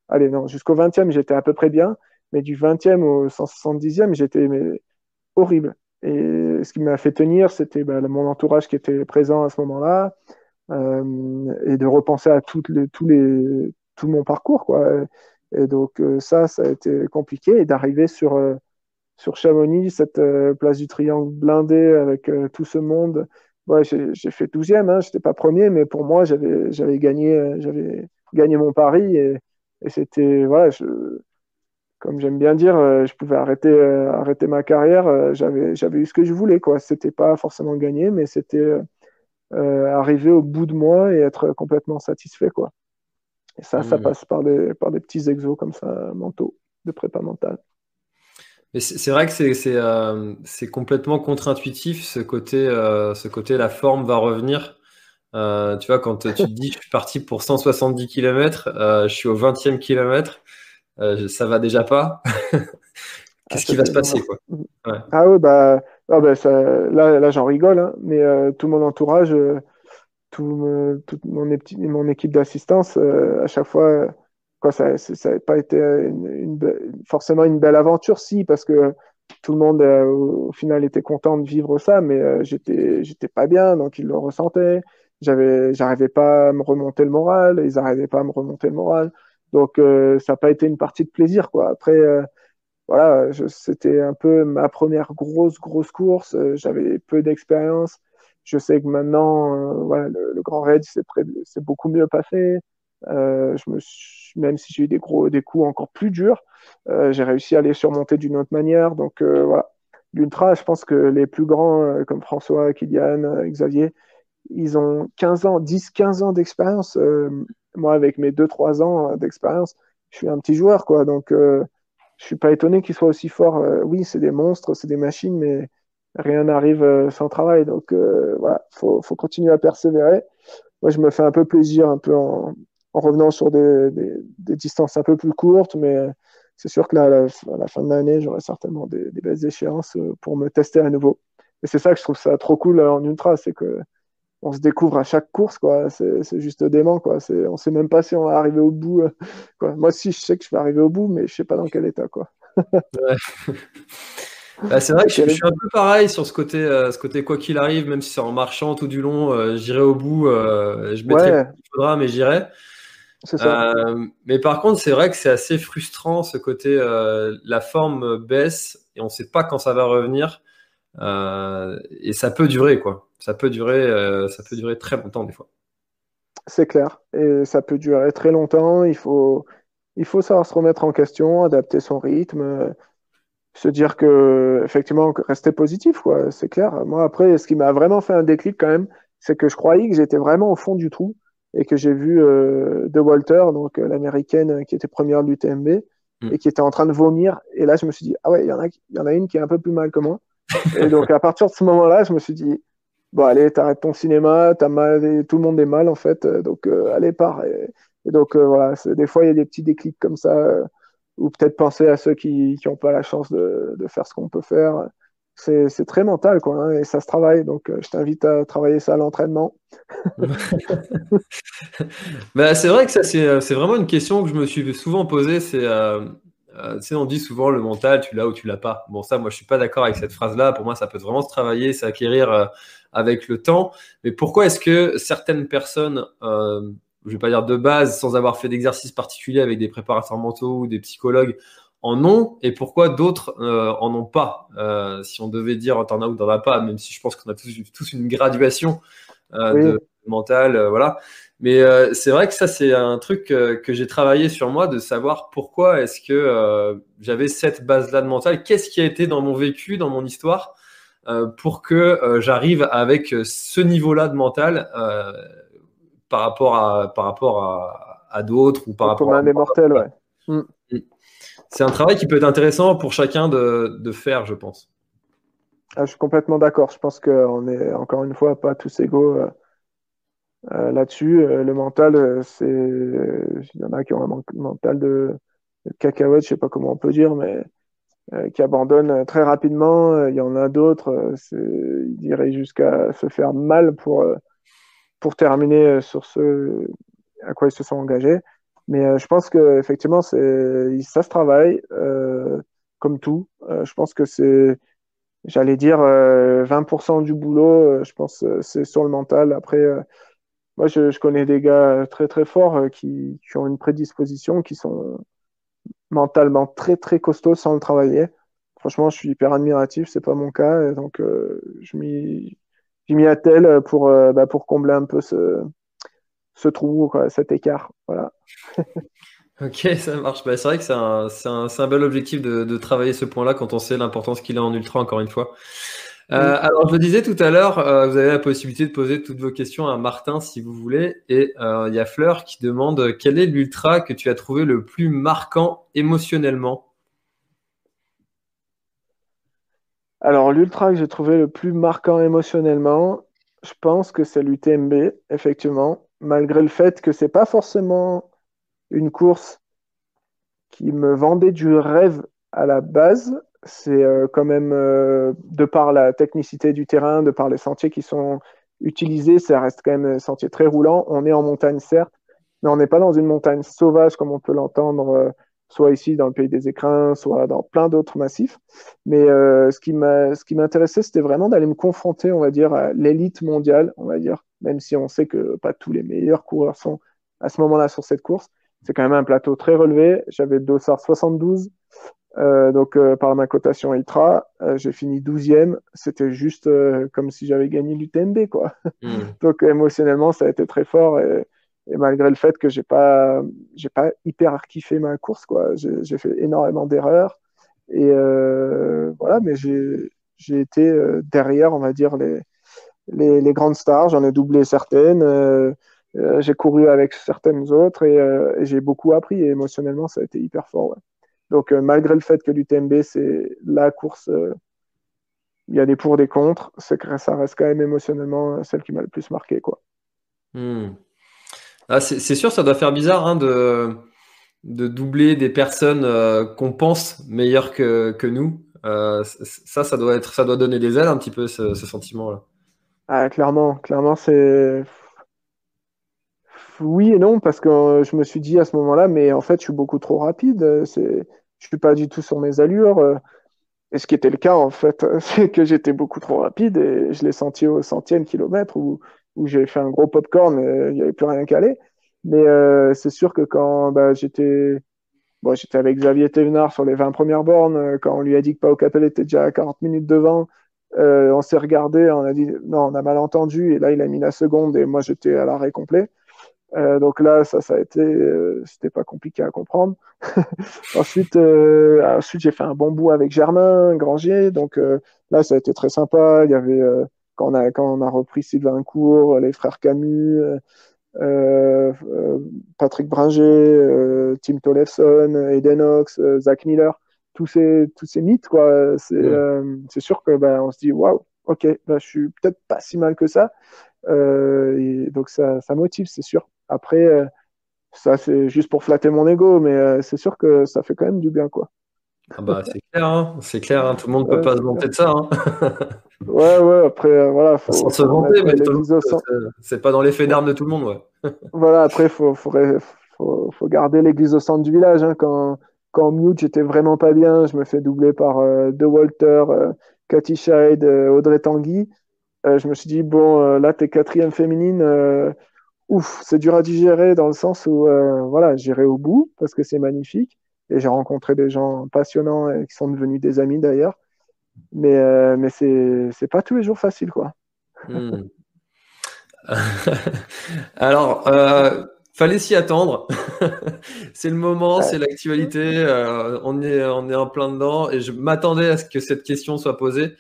allez, non, jusqu'au 20e, j'étais à peu près bien, mais du 20e au 170e, j'étais horrible. Et ce qui m'a fait tenir, c'était bah, mon entourage qui était présent à ce moment-là, euh, et de repenser à les, tout mon parcours, quoi. Et donc euh, ça, ça a été compliqué. Et d'arriver sur, euh, sur Chamonix, cette euh, place du Triangle blindée avec tout ce monde, ouais, j'ai fait 12e, hein, je n'étais pas premier, mais pour moi, j'avais gagné, gagné mon pari. Et, c'était, voilà, je, comme j'aime bien dire, je pouvais arrêter, arrêter ma carrière. j'avais, j'avais eu ce que je voulais, quoi. C'était pas forcément gagné, mais c'était arriver au bout de moi et être complètement satisfait, quoi. Et ça, ça passe par des, par des petits exos comme ça, mentaux, de prépa mentale. C'est vrai que c'est euh, complètement contre-intuitif ce côté, euh, ce côté la forme va revenir. Euh, tu vois, quand tu te dis je suis parti pour 170 km, je suis au 20e kilomètre, ça va déjà pas. Qu'est-ce qui va se passer quoi? Ah oui, bah, ah bah ça, là, là j'en rigole, hein, mais tout mon entourage tout, toute mon, équipe d'assistance, euh, à chaque fois, quoi, ça n'a pas été forcément une belle aventure, si, parce que tout le monde, euh, au, final, était content de vivre ça, mais euh, j'étais, j'étais pas bien, donc ils le ressentaient. J'avais, j'arrivais pas à me remonter le moral, ils n'arrivaient pas à me remonter le moral. Donc, ça n'a pas été une partie de plaisir, quoi. Après, voilà, c'était un peu ma première grosse, grosse course. J'avais peu d'expérience. Je sais que maintenant, euh, voilà, le, Grand Raid, c'est beaucoup mieux passé. Euh, même si j'ai eu des gros, des coups encore plus durs, euh, j'ai réussi à les surmonter d'une autre manière. Donc voilà, l'ultra, je pense que les plus grands comme François, Kylian, Xavier, ils ont 15 ans, 10-15 ans d'expérience. moi, avec mes 2-3 ans d'expérience, je suis un petit joueur, quoi. Donc, je suis pas étonné qu'ils soient aussi forts. oui, c'est des monstres, c'est des machines, mais rien n'arrive euh, sans travail. Donc euh, voilà, faut, faut continuer à persévérer. Moi, je me fais un peu plaisir, un peu en, en revenant sur des, des, des, distances un peu plus courtes, mais euh, c'est sûr que là, à la, fin de l'année, j'aurai certainement des, des, belles échéances pour me tester à nouveau. Et c'est ça que je trouve ça trop cool en ultra, c'est que on se découvre à chaque course, quoi. C'est juste dément, quoi. On sait même pas si on va arriver au bout. Quoi. Moi, si, je sais que je vais arriver au bout, mais je sais pas dans quel état, quoi. Bah, c'est vrai que je, suis un peu pareil sur ce côté, ce côté quoi qu'il arrive, même si c'est en marchant tout du long, j'irai au bout, je mettrai ce qu'il faudra, mais j'irai. Euh, mais par contre, c'est vrai que c'est assez frustrant ce côté, euh, la forme baisse et on ne sait pas quand ça va revenir. Euh, et ça peut durer, quoi. Ça peut durer, ça peut durer très longtemps des fois. C'est clair. Et ça peut durer très longtemps. Il faut, il faut savoir se remettre en question, adapter son rythme, se dire que, effectivement, rester positif, quoi. C'est clair. Moi, après, ce qui m'a vraiment fait un déclic quand même, c'est que je croyais que j'étais vraiment au fond du trou et que j'ai vu euh, De Walter, donc euh, l'américaine qui était première de l'UTMB mm. et qui était en train de vomir. Et là, je me suis dit, ah ouais, il y, en a, y en a une qui est un peu plus mal que moi. et donc, à partir de ce moment-là, je me suis dit, bon, allez, t'arrêtes ton cinéma, t'as mal, tout le monde est mal en fait, donc euh, allez, pars. Et, donc, voilà, des fois, il y a des petits déclics comme ça, ou peut-être penser à ceux qui n'ont pas la chance de, faire ce qu'on peut faire c'est très mental, quoi, hein, et ça se travaille. Donc, euh, je t'invite à travailler ça à l'entraînement. bah, c'est vrai que ça, c'est euh, vraiment une question que je me suis souvent posée. C'est, euh, on dit souvent le mental, tu l'as ou tu l'as pas. Bon, ça, moi, je suis pas d'accord avec cette phrase-là. Pour moi, ça peut vraiment se travailler, s'acquérir avec le temps. Mais pourquoi est-ce que certaines personnes, je vais pas dire de base, sans avoir fait d'exercice particulier avec des préparateurs mentaux ou des psychologues, en ont et pourquoi d'autres euh, en ont pas? Euh, si on devait dire t'en as ou t'en as pas, même si je pense qu'on a tous, tous, une graduation euh, de mental, voilà. Mais c'est vrai que ça c'est un truc que j'ai travaillé sur moi de savoir pourquoi est-ce que j'avais cette base-là de mental, qu'est-ce qui a été dans mon vécu, dans mon histoire, pour que j'arrive avec ce niveau-là de mental par rapport à par rapport à, à d'autres ou par rapport à un mortel, ouais. Mm c'est un travail qui peut être intéressant pour chacun de, de faire, je pense. Ah, je suis complètement d'accord. Je pense qu'on est encore une fois pas tous égaux euh, euh, là-dessus. Euh, le mental, c'est, il y en a qui ont un mental de, cacahuète, je sais pas comment on peut dire, mais qui abandonnent très rapidement. Il y en a d'autres, ils diraient jusqu'à se faire mal pour pour terminer sur ce à quoi ils se sont engagés. Mais euh, je pense que effectivement, c'est ça se travaille euh, comme tout. Euh, je pense que c'est, j'allais dire 20% du boulot. je pense c'est sur le mental. Après, moi, je, connais des gars très très forts qui, ont une prédisposition, qui sont mentalement très très costauds sans le travailler. Franchement, je suis hyper admiratif. C'est pas mon cas, donc je m'y m'y attelle pour bah, pour combler un peu ce ce trou, cet écart. Voilà. ok, ça marche. Bah, c'est vrai que c'est un, un, un, bel objectif de, de travailler ce point-là quand on sait l'importance qu'il a en ultra, encore une fois. Euh, alors, je le disais tout à l'heure, euh, vous avez la possibilité de poser toutes vos questions à Martin si vous voulez. Et euh, il y a Fleur qui demande quel est l'ultra que tu as trouvé le plus marquant émotionnellement? Alors, l'ultra que j'ai trouvé le plus marquant émotionnellement, je pense que c'est l'UTMB, effectivement malgré le fait que c'est pas forcément une course qui me vendait du rêve à la base. C'est euh, quand même, euh, de par la technicité du terrain, de par les sentiers qui sont utilisés, ça reste quand même un sentier très roulant. On est en montagne, certes, mais on n'est pas dans une montagne sauvage comme on peut l'entendre, euh, soit ici dans le pays des écrins, soit dans plein d'autres massifs. Mais ce qui m'intéressait, c'était vraiment d'aller me confronter, on va dire, à l'élite mondiale, on va dire, même si on sait que pas tous les meilleurs coureurs sont à ce moment-là sur cette course. C'est quand même un plateau très relevé. J'avais Dossard 72, euh, donc euh, par ma cotation ITRA, euh, j'ai fini 12e. C'était juste euh, comme si j'avais gagné l'UTMB, quoi. Hmm. donc émotionnellement, ça a été très fort. Et, et malgré le fait que j'ai pas, j'ai pas hyper kiffé ma course, quoi. J'ai fait énormément d'erreurs. Et voilà, mais j'ai été derrière, on va dire, les, les, grandes stars, j'en ai doublé certaines, euh, euh, j'ai couru avec certaines autres euh, et, j'ai beaucoup appris et émotionnellement ça a été hyper fort. Donc malgré le fait que l'UTMB c'est la course, il y a des pour des contre, c'est ça reste quand même émotionnellement celle qui m'a le plus marqué quoi. Hmm. Ah, c'est sûr, ça doit faire bizarre hein, de, doubler des personnes qu'on pense meilleures que, nous. ça, ça doit être, ça doit donner des ailes un petit peu ce, sentiment-là. Ah, clairement, clairement, c'est. Oui et non, parce que euh, je me suis dit à ce moment-là, mais en fait, je suis beaucoup trop rapide. C'est... Je suis pas du tout sur mes allures. Euh, Et ce qui était le cas, en fait, c'est que j'étais beaucoup trop rapide et je l'ai senti au centième kilomètre où j'ai fait un gros popcorn et il n'y avait plus rien aller. Mais euh, c'est sûr que quand bah, j'étais bon, avec Xavier Thévenard sur les 20 premières bornes, euh, quand on lui a dit que Pau Capel était déjà à 40 minutes devant, euh, on s'est regardé, on a dit non, on a mal entendu, et là il a mis la seconde et moi j'étais à l'arrêt complet. Euh, donc là, ça, ça a été, euh, c'était pas compliqué à comprendre. ensuite, euh, ensuite j'ai fait un bon bout avec Germain Grangier, donc là, ça a été très sympa. Il y avait quand on a quand on a repris Sylvain Cour, les frères Camus, Patrick Bringer, Tim Tollefson, Eden Ox, Zach Miller, tous ces tous ces mythes quoi. C'est sûr que ben on se dit waouh, ok, ben, je suis peut-être pas si mal que ça. et donc ça, ça motive, c'est sûr. Après, euh, ça, c'est juste pour flatter mon ego, mais euh, c'est sûr que ça fait quand même du bien, quoi. Ah bah, c'est clair, hein. c'est clair, hein. tout le monde ne peut pas se vanter de ça. Hein. ouais, ouais, après, euh, voilà. Faut, Sans se vanter, mais c'est pas dans l'effet d'armes de tout le monde, ouais. voilà, après, il faut, faut, faut, garder l'église au centre du village. Hein. Quand, quand mute, j'étais vraiment pas bien, je me fais doubler par De Walter, Cathy Scheid, Audrey Tanguy. je me suis dit, bon, là, t'es quatrième féminine ouf, c'est dur à digérer dans le sens où euh, voilà, j'irai au bout parce que c'est magnifique et j'ai rencontré des gens passionnants et qui sont devenus des amis d'ailleurs. Mais, euh, mais c'est pas tous les jours facile quoi. Hmm. Alors, euh, fallait s'y attendre. c'est le moment, c'est l'actualité. on, est, on est en plein dedans et je m'attendais à ce que cette question soit posée.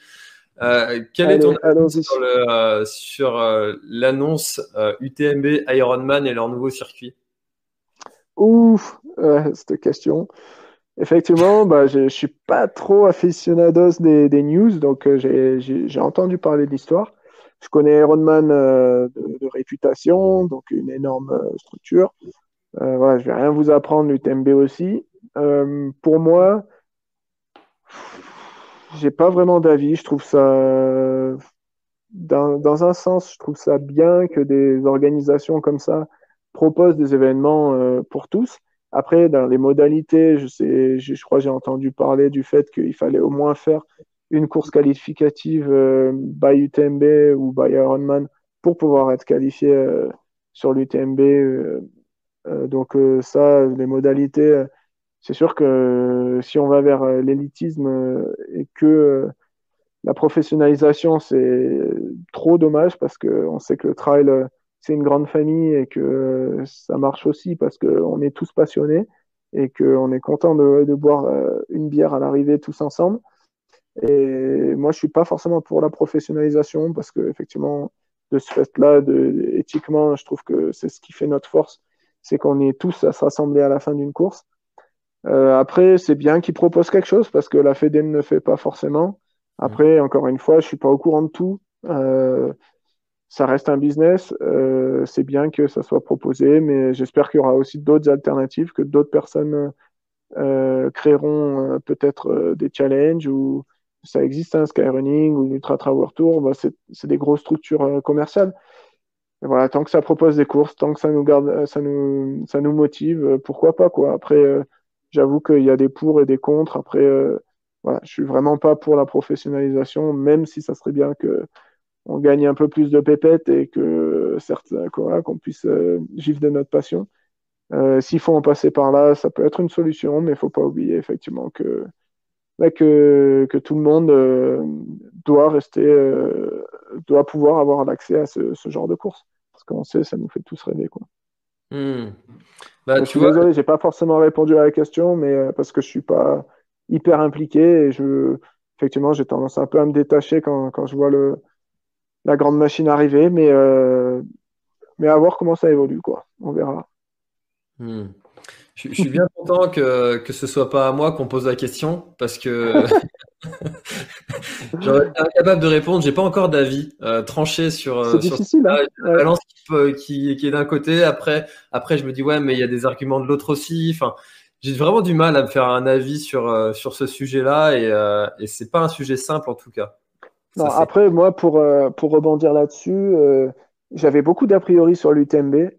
Euh, quel est ton avis sur, euh, euh, l'annonce UTMB Ironman et leur nouveau circuit? Ouf, cette question. Effectivement, bah, je ne suis pas trop aficionados des, des news, donc j'ai entendu parler de l'histoire. Je connais Ironman de, de, réputation, donc une énorme structure. voilà, je vais rien vous apprendre, l'UTMB aussi. pour moi, j'ai pas vraiment d'avis. Je trouve ça, dans, dans, un sens, je trouve ça bien que des organisations comme ça proposent des événements euh, pour tous. Après, dans les modalités, je sais, je, crois j'ai entendu parler du fait qu'il fallait au moins faire une course qualificative euh, by UTMB ou by Ironman pour pouvoir être qualifié euh, sur l'UTMB. Donc ça, les modalités c'est sûr que si on va vers l'élitisme et que la professionnalisation, c'est trop dommage parce qu'on sait que le trail, c'est une grande famille et que ça marche aussi parce qu'on est tous passionnés et qu'on est content de, boire une bière à l'arrivée tous ensemble. Et moi, je suis pas forcément pour la professionnalisation parce que effectivement, de ce fait-là, éthiquement, je trouve que c'est ce qui fait notre force, c'est qu'on est tous à se rassembler à la fin d'une course euh, après, c'est bien qu'ils proposent quelque chose parce que la Fédé ne le fait pas forcément. Après, encore une fois, je suis pas au courant de tout. Euh, ça reste un business. Euh, c'est bien que ça soit proposé, mais j'espère qu'il y aura aussi d'autres alternatives, que d'autres personnes euh, créeront euh, peut-être des challenges ou ça existe un Skyrunning ou l'Ultra Travel Tour. Bah, c'est des grosses structures commerciales. Voilà, tant que ça propose des courses, tant que ça nous garde, ça nous, motive, pourquoi pas quoi. Après J'avoue qu'il y a des pour et des contre. Après, voilà, je suis vraiment pas pour la professionnalisation, même si ça serait bien que on gagne un peu plus de pépettes et que certes, qu'on puisse euh, vivre de notre passion. Euh, S'il faut en passer par là, ça peut être une solution, mais il faut pas oublier effectivement que, bah, que, que, tout le monde euh, doit rester, euh, doit pouvoir avoir l'accès à ce, ce, genre de course. Parce qu'on sait, ça nous fait tous rêver. Quoi. Hmm. Bah, je suis vois... désolé, j'ai pas forcément répondu à la question, mais euh, parce que je suis pas hyper impliqué et je, effectivement, j'ai tendance un peu à me détacher quand, quand je vois le, la grande machine arriver, mais, euh, mais à voir comment ça évolue, quoi. On verra. Hmm. Je, suis bien content que, que ce soit pas à moi qu'on pose la question parce que j'aurais été incapable de répondre. J'ai pas encore d'avis euh, tranché sur. C'est difficile. Hein balance qui, qui, est d'un côté. Après, après, je me dis ouais, mais il y a des arguments de l'autre aussi. Enfin, j'ai vraiment du mal à me faire un avis sur euh, sur ce sujet-là et, euh, et c'est pas un sujet simple en tout cas. Non, après, moi, pour euh, pour rebondir là-dessus, j'avais beaucoup d'a priori sur l'UTMB,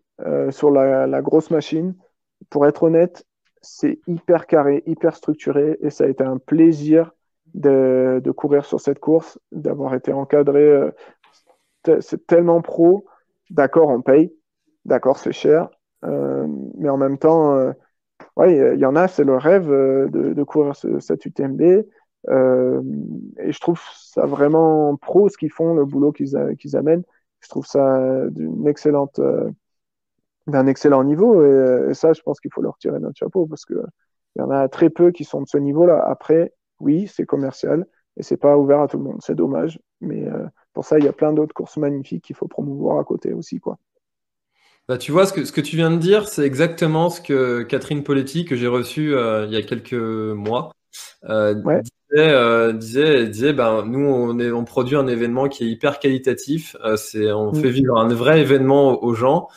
sur la, la grosse machine pour être honnête, c'est hyper carré, hyper structuré et ça a été un plaisir de, de, courir sur cette course, d'avoir été encadré. c'est tellement pro. D'accord, on paye. D'accord, c'est cher. mais en même temps, ouais, il y en a, c'est le rêve de, de courir ce, cette UTMB. Euh, et je trouve ça vraiment pro ce qu'ils font, le boulot qu'ils amènent. Je trouve ça d'une excellente, euh, d'un excellent niveau. Et, ça, je pense qu'il faut leur tirer notre chapeau parce que il y en a très peu qui sont de ce niveau-là. Après, oui, c'est commercial et c'est pas ouvert à tout le monde. C'est dommage, mais euh, pour ça, il y a plein d'autres courses magnifiques qu'il faut promouvoir à côté aussi, quoi. Bah, tu vois, ce que, tu viens de dire, c'est exactement ce que Catherine Poletti, que j'ai reçue il y a quelques mois, euh, euh, disait, disait, ben, nous, on, est, on produit un événement qui est hyper qualitatif. Euh, c'est, on mm. fait vivre un vrai événement aux gens.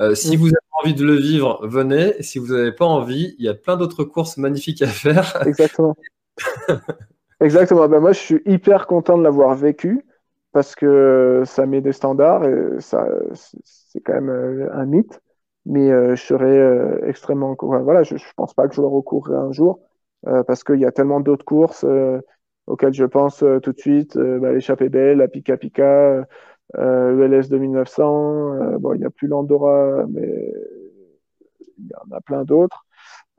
Euh, si mm. vous avez envie de le vivre, venez. Si vous n'avez pas envie, il y a plein d'autres courses magnifiques à faire. Exactement. Exactement. Ben, moi, je suis hyper content de l'avoir vécu parce que ça met des standards et ça, c'est quand même un mythe. Mais je serais extrêmement. Voilà, je, ne pense pas que je le recourrai un jour. Euh, parce qu'il y a tellement d'autres courses euh, auxquelles je pense euh, tout de suite, bah, l'échappée belle, la Pika Pika, ELS 2900, bon, il n'y a plus l'Andorra, mais il y en a plein d'autres.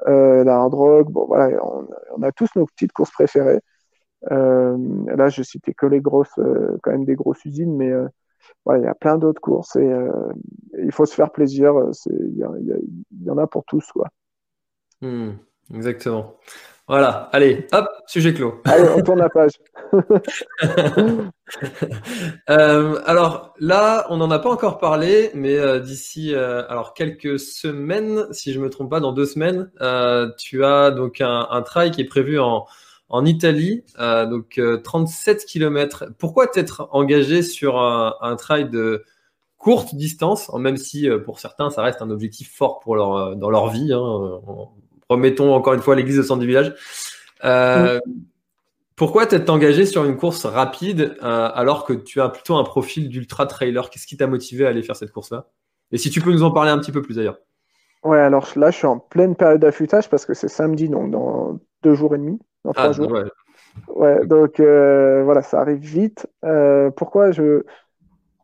la Hard bon voilà, on, a tous nos petites courses préférées. là, je citais que les grosses, quand même des grosses usines, mais voilà, il y a plein d'autres courses et, il faut se faire plaisir. Il y, en a pour tous, quoi. Hmm. Exactement. Voilà, allez, hop, sujet clos. Allez, on tourne la page. Euh, alors là, on n'en a pas encore parlé, mais euh, d'ici euh, alors quelques semaines, si je me trompe pas, dans deux semaines, tu as donc un, un, trail qui est prévu en, en Italie, donc 37 km. Pourquoi t'être engagé sur un, un, trail de courte distance, même si pour certains ça reste un objectif fort pour leur dans leur vie. Hein, remettons encore une fois l'église au centre du village. Euh, pourquoi t'être engagé sur une course rapide euh, alors que tu as plutôt un profil d'ultra trailer? Qu'est-ce qui t'a motivé à aller faire cette course-là? Et si tu peux nous en parler un petit peu plus d'ailleurs. Ouais, alors là, je suis en pleine période d'affûtage parce que c'est samedi, donc dans deux jours et demi, dans trois ah, jours. Ouais. ouais donc euh, voilà, ça arrive vite. pourquoi je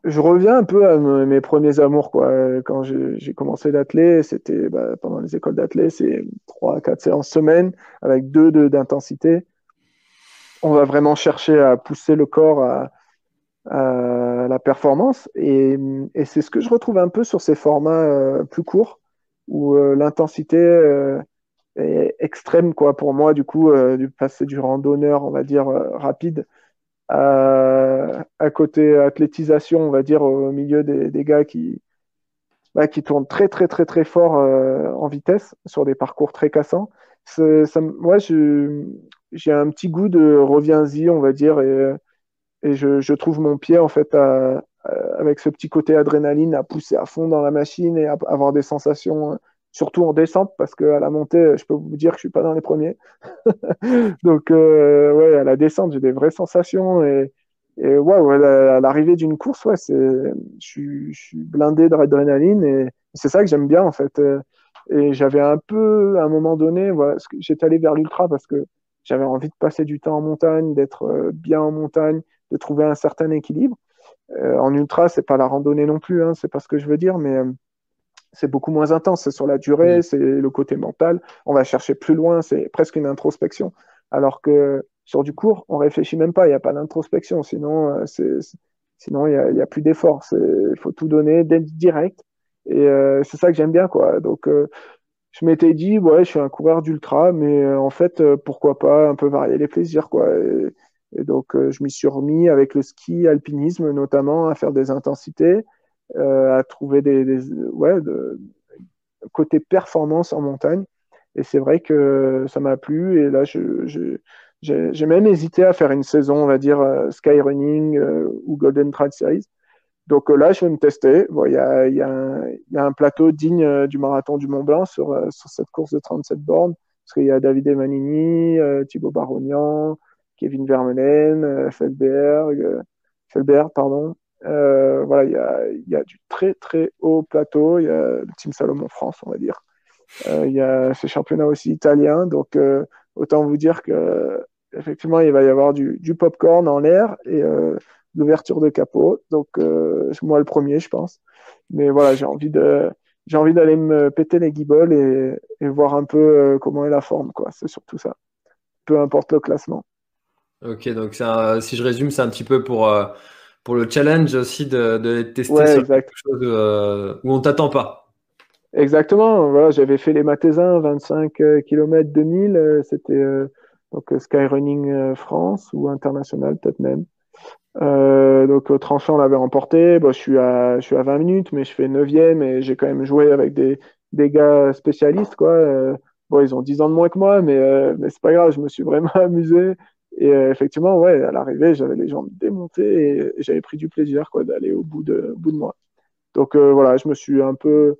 je reviens un peu à mes premiers amours. Quoi. Quand j'ai commencé l'athlé, c'était bah, pendant les écoles d'athlé, c'est 3 4 séances semaine avec deux d'intensité. On va vraiment chercher à pousser le corps à, la performance. Et, c'est ce que je retrouve un peu sur ces formats euh, plus courts, où euh, l'intensité euh, est extrême quoi, pour moi, du coup, du passer du randonneur, on va dire, rapide à, à, côté athlétisation, on va dire, au milieu des, gars qui, bah, qui tournent très, très, très, très fort euh, en vitesse sur des parcours très cassants. Ça, moi, j'ai un petit goût de reviens-y, on va dire, et, je, trouve mon pied, en fait, avec ce petit côté adrénaline, à pousser à fond dans la machine et à avoir des sensations surtout en descente, parce qu'à la montée, je peux vous dire que je suis pas dans les premiers. Donc, euh, ouais, à la descente, j'ai des vraies sensations et, et wow, à l'arrivée d'une course, ouais, je, suis blindé d'adrénaline et c'est ça que j'aime bien en fait. Et j'avais un peu, à un moment donné, j'étais allé vers l'ultra parce que j'avais envie de passer du temps en montagne, d'être euh, bien en montagne, de trouver un certain équilibre. Euh, en ultra, c'est pas la randonnée non plus, hein, c'est pas ce que je veux dire, mais c'est beaucoup moins intense. C'est sur la durée, mm. c'est le côté mental. On va chercher plus loin, c'est presque une introspection. Alors que sur du court, on réfléchit même pas, il n'y a pas d'introspection. Sinon, euh, sinon il n'y a, a, plus d'effort. Il faut tout donner direct. Et euh, c'est ça que j'aime bien, quoi. Donc, euh, je m'étais dit, ouais, je suis un coureur d'ultra, mais en fait, pourquoi pas un peu varier les plaisirs, quoi. Et, et donc, je m'y suis remis avec le ski, alpinisme notamment, à faire des intensités. Euh, à trouver des, des ouais, de, côté performance en montagne. Et c'est vrai que ça m'a plu. Et là, j'ai même hésité à faire une saison, on va dire, euh, Skyrunning euh, ou Golden Trail Series. Donc là, je vais me tester. Il y, a, y, a y, a, un plateau digne du marathon du Mont Blanc sur, sur cette course de 37 bornes. Parce qu'il y a David Emanini, Thibaut Barognan, Kevin Vermeulen, Feldberg, Feldberg pardon, euh, voilà, il y a, y a, du très très haut plateau. Il y a le Team Salomon France, on va dire. Euh, il y a ces championnats aussi italiens. Donc, euh, autant vous dire que effectivement, il va y avoir du, du popcorn en l'air et l'ouverture de capot. Donc, moi, le premier, je pense. Mais voilà, j'ai envie de, j'ai envie d'aller me péter les guibolles et, et voir un peu comment est la forme, quoi. C'est surtout ça. Peu importe le classement. Ok, donc si je résume, c'est un petit peu pour, pour le challenge aussi de, de tester sur quelque chose où on t'attend pas. Exactement. Voilà, j'avais fait les Mathésins, 25 km 2000. C'était euh, donc Skyrunning euh, France ou international peut-être même. Euh, donc au tranchant, on l'avait remporté. Bon, je suis à je suis à 20 minutes, mais je fais 9e et j'ai quand même joué avec des des gars spécialistes quoi. Euh, bon, ils ont 10 ans de moins que moi, mais euh, mais c'est pas grave. Je me suis vraiment amusé. Et effectivement, ouais, à l'arrivée, j'avais les jambes démontées et, j'avais pris du plaisir quoi d'aller au bout de au bout de moi. Donc voilà, je me suis un peu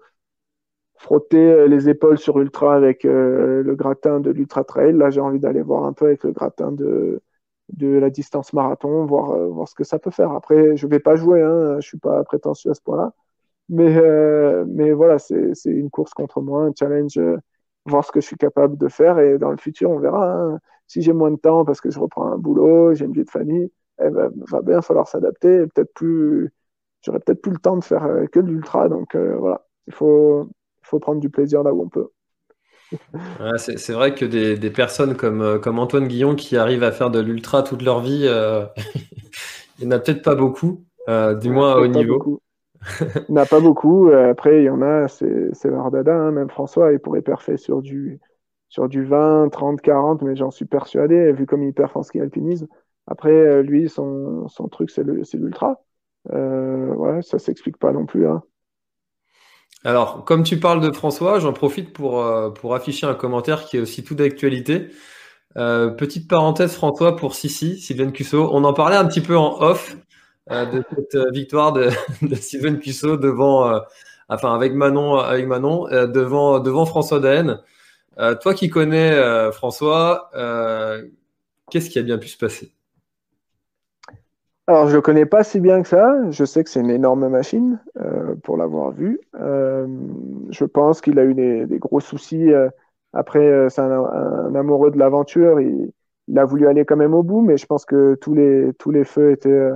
frotter euh, les épaules sur Ultra avec euh, le gratin de l'Ultra Trail. Là, j'ai envie d'aller voir un peu avec le gratin de, de la distance marathon, voir, euh, voir ce que ça peut faire. Après, je vais pas jouer, hein, je suis pas prétentieux à ce point-là. Mais, mais voilà, c'est une course contre moi, un challenge, voir ce que je suis capable de faire. Et dans le futur, on verra. Hein. Si j'ai moins de temps parce que je reprends un boulot, j'ai une vie de famille, eh ben, va bien falloir s'adapter. Peut-être plus, j'aurai peut-être plus le temps de faire que de l'ultra. Donc voilà, il faut, faut prendre du plaisir là où on peut. c'est vrai que des, personnes comme, euh, comme Antoine Guillon qui arrivent à faire de l'ultra toute leur vie, euh, il n'y en a peut-être pas beaucoup, euh, du moins à haut niveau. il n'y en a pas beaucoup. Après, il y en a, c'est leur dada. Hein. Même François, il pourrait perfer sur du, sur du 20, 30, 40, mais j'en suis persuadé, vu comme il perf en ski alpinisme. Après, lui, son, truc, c'est l'ultra. ouais, ça s'explique pas non plus. Hein. Alors, comme tu parles de François, j'en profite pour, euh, afficher un commentaire qui est aussi tout d'actualité. Euh, petite parenthèse, François, pour Sissi, Sylvain Cusso. On en parlait un petit peu en off euh, de cette victoire de, de Sylvain Cusso avec Manon, avec devant, devant François Daen. Toi qui connais François, qu'est-ce qui a bien pu se passer? Alors, je le connais pas si bien que ça. Je sais que c'est une énorme machine euh, pour l'avoir vu. Euh, je pense qu'il a eu des, gros soucis. Euh, après, euh, c'est un, amoureux de l'aventure. Il, a voulu aller quand même au bout, mais je pense que tous les feux étaient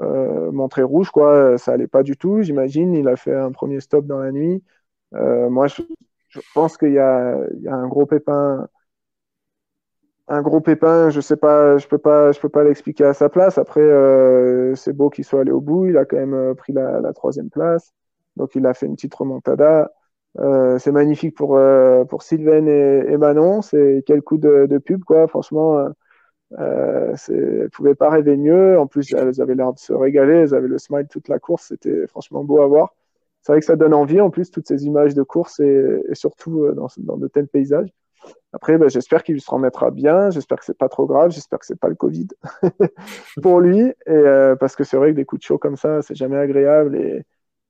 euh, montrés rouges. Ça allait pas du tout. J'imagine. Il a fait un premier stop dans la nuit. moi, je, je pense qu'il y a, un gros pépin un gros pépin, je sais pas, je peux pas, je peux pas l'expliquer à sa place. Après, euh, c'est beau qu'il soit allé au bout. Il a quand même euh, pris la, troisième place, donc il a fait une petite remontada. Euh, c'est magnifique pour euh, Sylvain et, Manon. C'est quel coup de, pub quoi. Franchement, euh elles pouvaient pas rêver mieux. En plus, elles avaient l'air de se régaler. Elles avaient le smile toute la course. C'était franchement beau à voir. C'est vrai que ça donne envie en plus toutes ces images de course et, et surtout euh, dans, dans de tels paysages. Après, ben, j'espère qu'il se remettra bien. J'espère que c'est pas trop grave. J'espère que c'est pas le Covid pour lui. Et euh, parce que c'est vrai que des coups de chaud comme ça, c'est jamais agréable. Et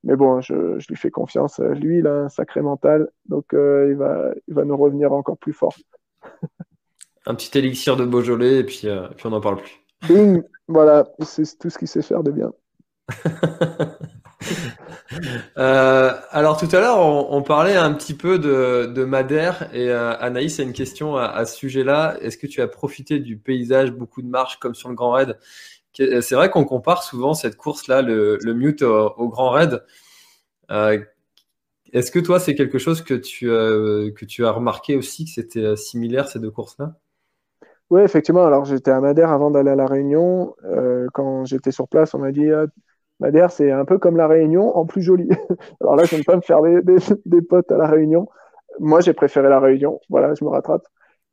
mais bon, je, je, lui fais confiance. Lui, il a un sacré mental, donc euh, il va, il va nous revenir encore plus fort. un petit élixir de Beaujolais et puis, euh, puis on n'en parle plus. Bing, voilà, c'est tout ce qu'il sait faire de bien. Euh, alors tout à l'heure, on, parlait un petit peu de, Madère et euh, Anaïs a une question à, ce sujet-là. Est-ce que tu as profité du paysage, beaucoup de marches comme sur le Grand Raid? C'est vrai qu'on compare souvent cette course-là, le, Mute au, Grand Raid. Euh, est-ce que toi, c'est quelque chose que tu, que tu as remarqué aussi, que c'était similaire ces deux courses-là? Oui, effectivement. Alors j'étais à Madère avant d'aller à La Réunion. quand j'étais sur place, on m'a dit ah, Madère, c'est un peu comme la Réunion, en plus joli. Alors là, je n'aime pas me faire des, des, potes à la Réunion. Moi, j'ai préféré la Réunion. Voilà, je me rattrape.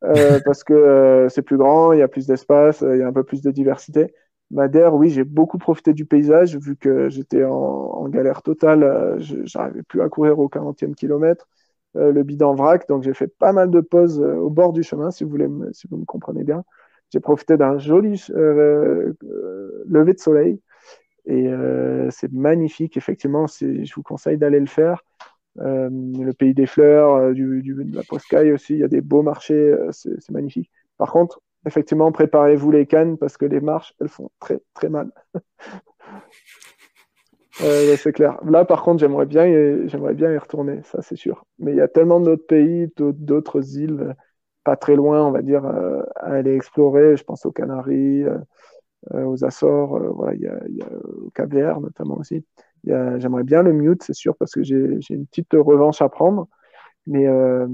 Euh, parce que euh, c'est plus grand, il y a plus d'espace, euh, il y a un peu plus de diversité. Madère, oui, j'ai beaucoup profité du paysage vu que j'étais en, en, galère totale. Euh, J'arrivais plus à courir au 40e kilomètre. Euh, le bidon vrac, donc j'ai fait pas mal de pauses au bord du chemin, si vous voulez, me, si vous me comprenez bien. J'ai profité d'un joli lever de soleil et euh, c'est magnifique, effectivement, je vous conseille d'aller le faire. Euh, le pays des fleurs, euh, de la Poscaille aussi, il y a des beaux marchés, c'est magnifique. Par contre, effectivement, préparez-vous les cannes parce que les marches, elles font très très mal. c'est clair. Là, par contre, j'aimerais bien, j'aimerais bien y retourner, ça c'est sûr. Mais il y a tellement d'autres pays, d'autres îles pas très loin, on va dire, à aller explorer. Je pense aux Canaries, aux Açores, voilà, il y a, y a au Cap Vert notamment aussi. J'aimerais bien le mute, c'est sûr, parce que j'ai une petite revanche à prendre. Mais, euh,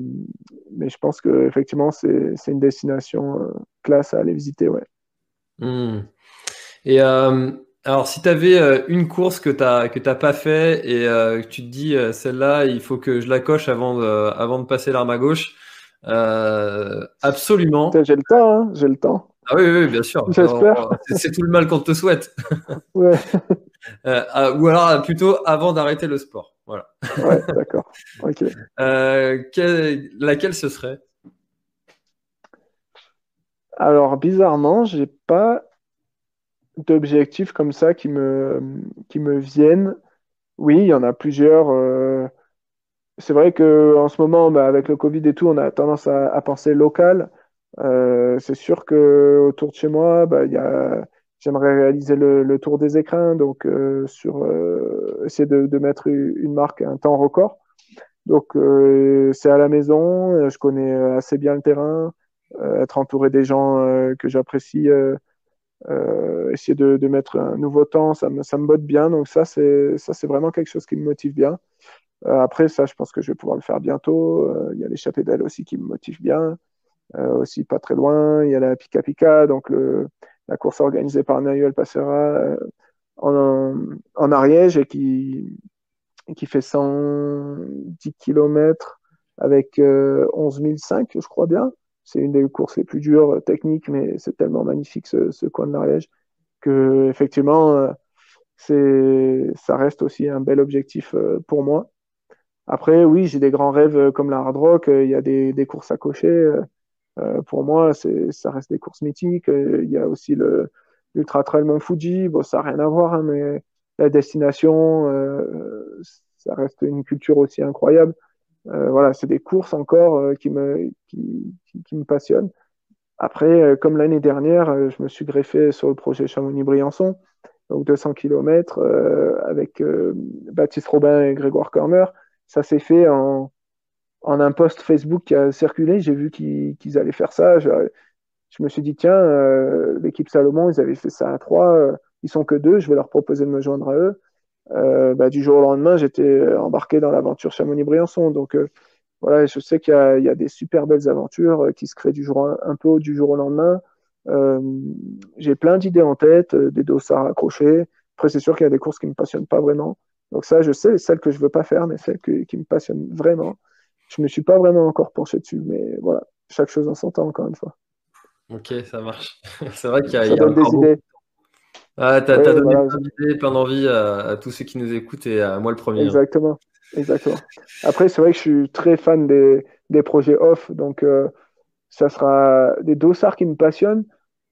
mais je pense qu'effectivement, c'est une destination euh, classe à aller visiter. Ouais. Hmm. Et euh, alors, si tu avais une course que tu n'as que pas fait et que tu te dis, celle-là, il faut que je la coche avant de, avant de passer l'arme à gauche, absolument. J'ai le temps, hein, j'ai le temps. Ah oui, oui, bien sûr. J'espère. C'est tout le mal qu'on te souhaite. ouais. Euh, ou alors plutôt avant d'arrêter le sport. Voilà. ouais, d'accord. Euh, laquelle ce serait? Alors, bizarrement, j'ai pas d'objectifs comme ça qui me, qui me viennent. Oui, il y en a plusieurs. Euh, c'est vrai qu'en ce moment, bah, avec le Covid et tout, on a tendance à, penser local. C'est sûr que autour de chez moi, bah, j'aimerais réaliser le, tour des écrins, donc euh, sur euh, essayer de, mettre une marque un temps record. Donc euh, c'est à la maison, je connais assez bien le terrain, être entouré des gens que j'apprécie, essayer de, mettre un nouveau temps, ça me, ça me botte bien. Donc ça c'est ça c'est vraiment quelque chose qui me motive bien. après ça, je pense que je vais pouvoir le faire bientôt. Il y a l'échappée d'elle aussi qui me motive bien. Aussi pas très loin, il y a la Pika Pika, donc la course organisée par Nahuel Passera euh, en, Ariège et qui, fait 110 km avec 11 euh, 500, je crois bien. C'est une des courses les plus dures euh, techniques, mais c'est tellement magnifique ce, coin de l'Ariège que effectivement, ça reste aussi un bel objectif pour moi. Après, oui, j'ai des grands rêves comme la hard rock. Il y a des courses à cocher. Euh, pour moi, ça reste des courses mythiques. Euh, il y a aussi le l'Ultra Trail Mont Fuji. Bon, ça n'a rien à voir, hein, mais la destination, euh, ça reste une culture aussi incroyable. voilà, c'est des courses encore qui, me, passionnent. Après, comme l'année dernière, je me suis greffé sur le projet Chamonix-Briançon, donc 200 km avec Baptiste Robin et Grégoire Corner. Ça s'est fait en, en un post Facebook qui a circulé, j'ai vu qu'ils allaient faire ça. Je, me suis dit, tiens, euh, l'équipe Salomon, ils avaient fait ça à trois, euh, ils sont que deux, je vais leur proposer de me joindre à eux. Euh, bah, du jour au lendemain, j'étais embarqué dans l'aventure Chamonix-Briançon. Donc voilà, je sais qu'il y, a des super belles aventures qui se créent du jour, un, peu du jour au lendemain. j'ai plein d'idées en tête, des dossards accrochés. Après, c'est sûr qu'il y a des courses qui ne me passionnent pas vraiment. Donc ça, je sais, celles que je veux pas faire, mais celles qui me passionnent vraiment je me suis pas vraiment encore penché dessus, mais voilà, chaque chose en son temps, encore une fois. Ok, ça marche. c'est vrai qu'il y a, ça donne des idées. Ah, tu as, donné plein d'idées, plein d'envie à, tous ceux qui nous écoutent et à moi le premier. Hein. Exactement. Exactement. Après, c'est vrai que je suis très fan des, des projets off, donc euh, ça sera des dossards qui me passionnent.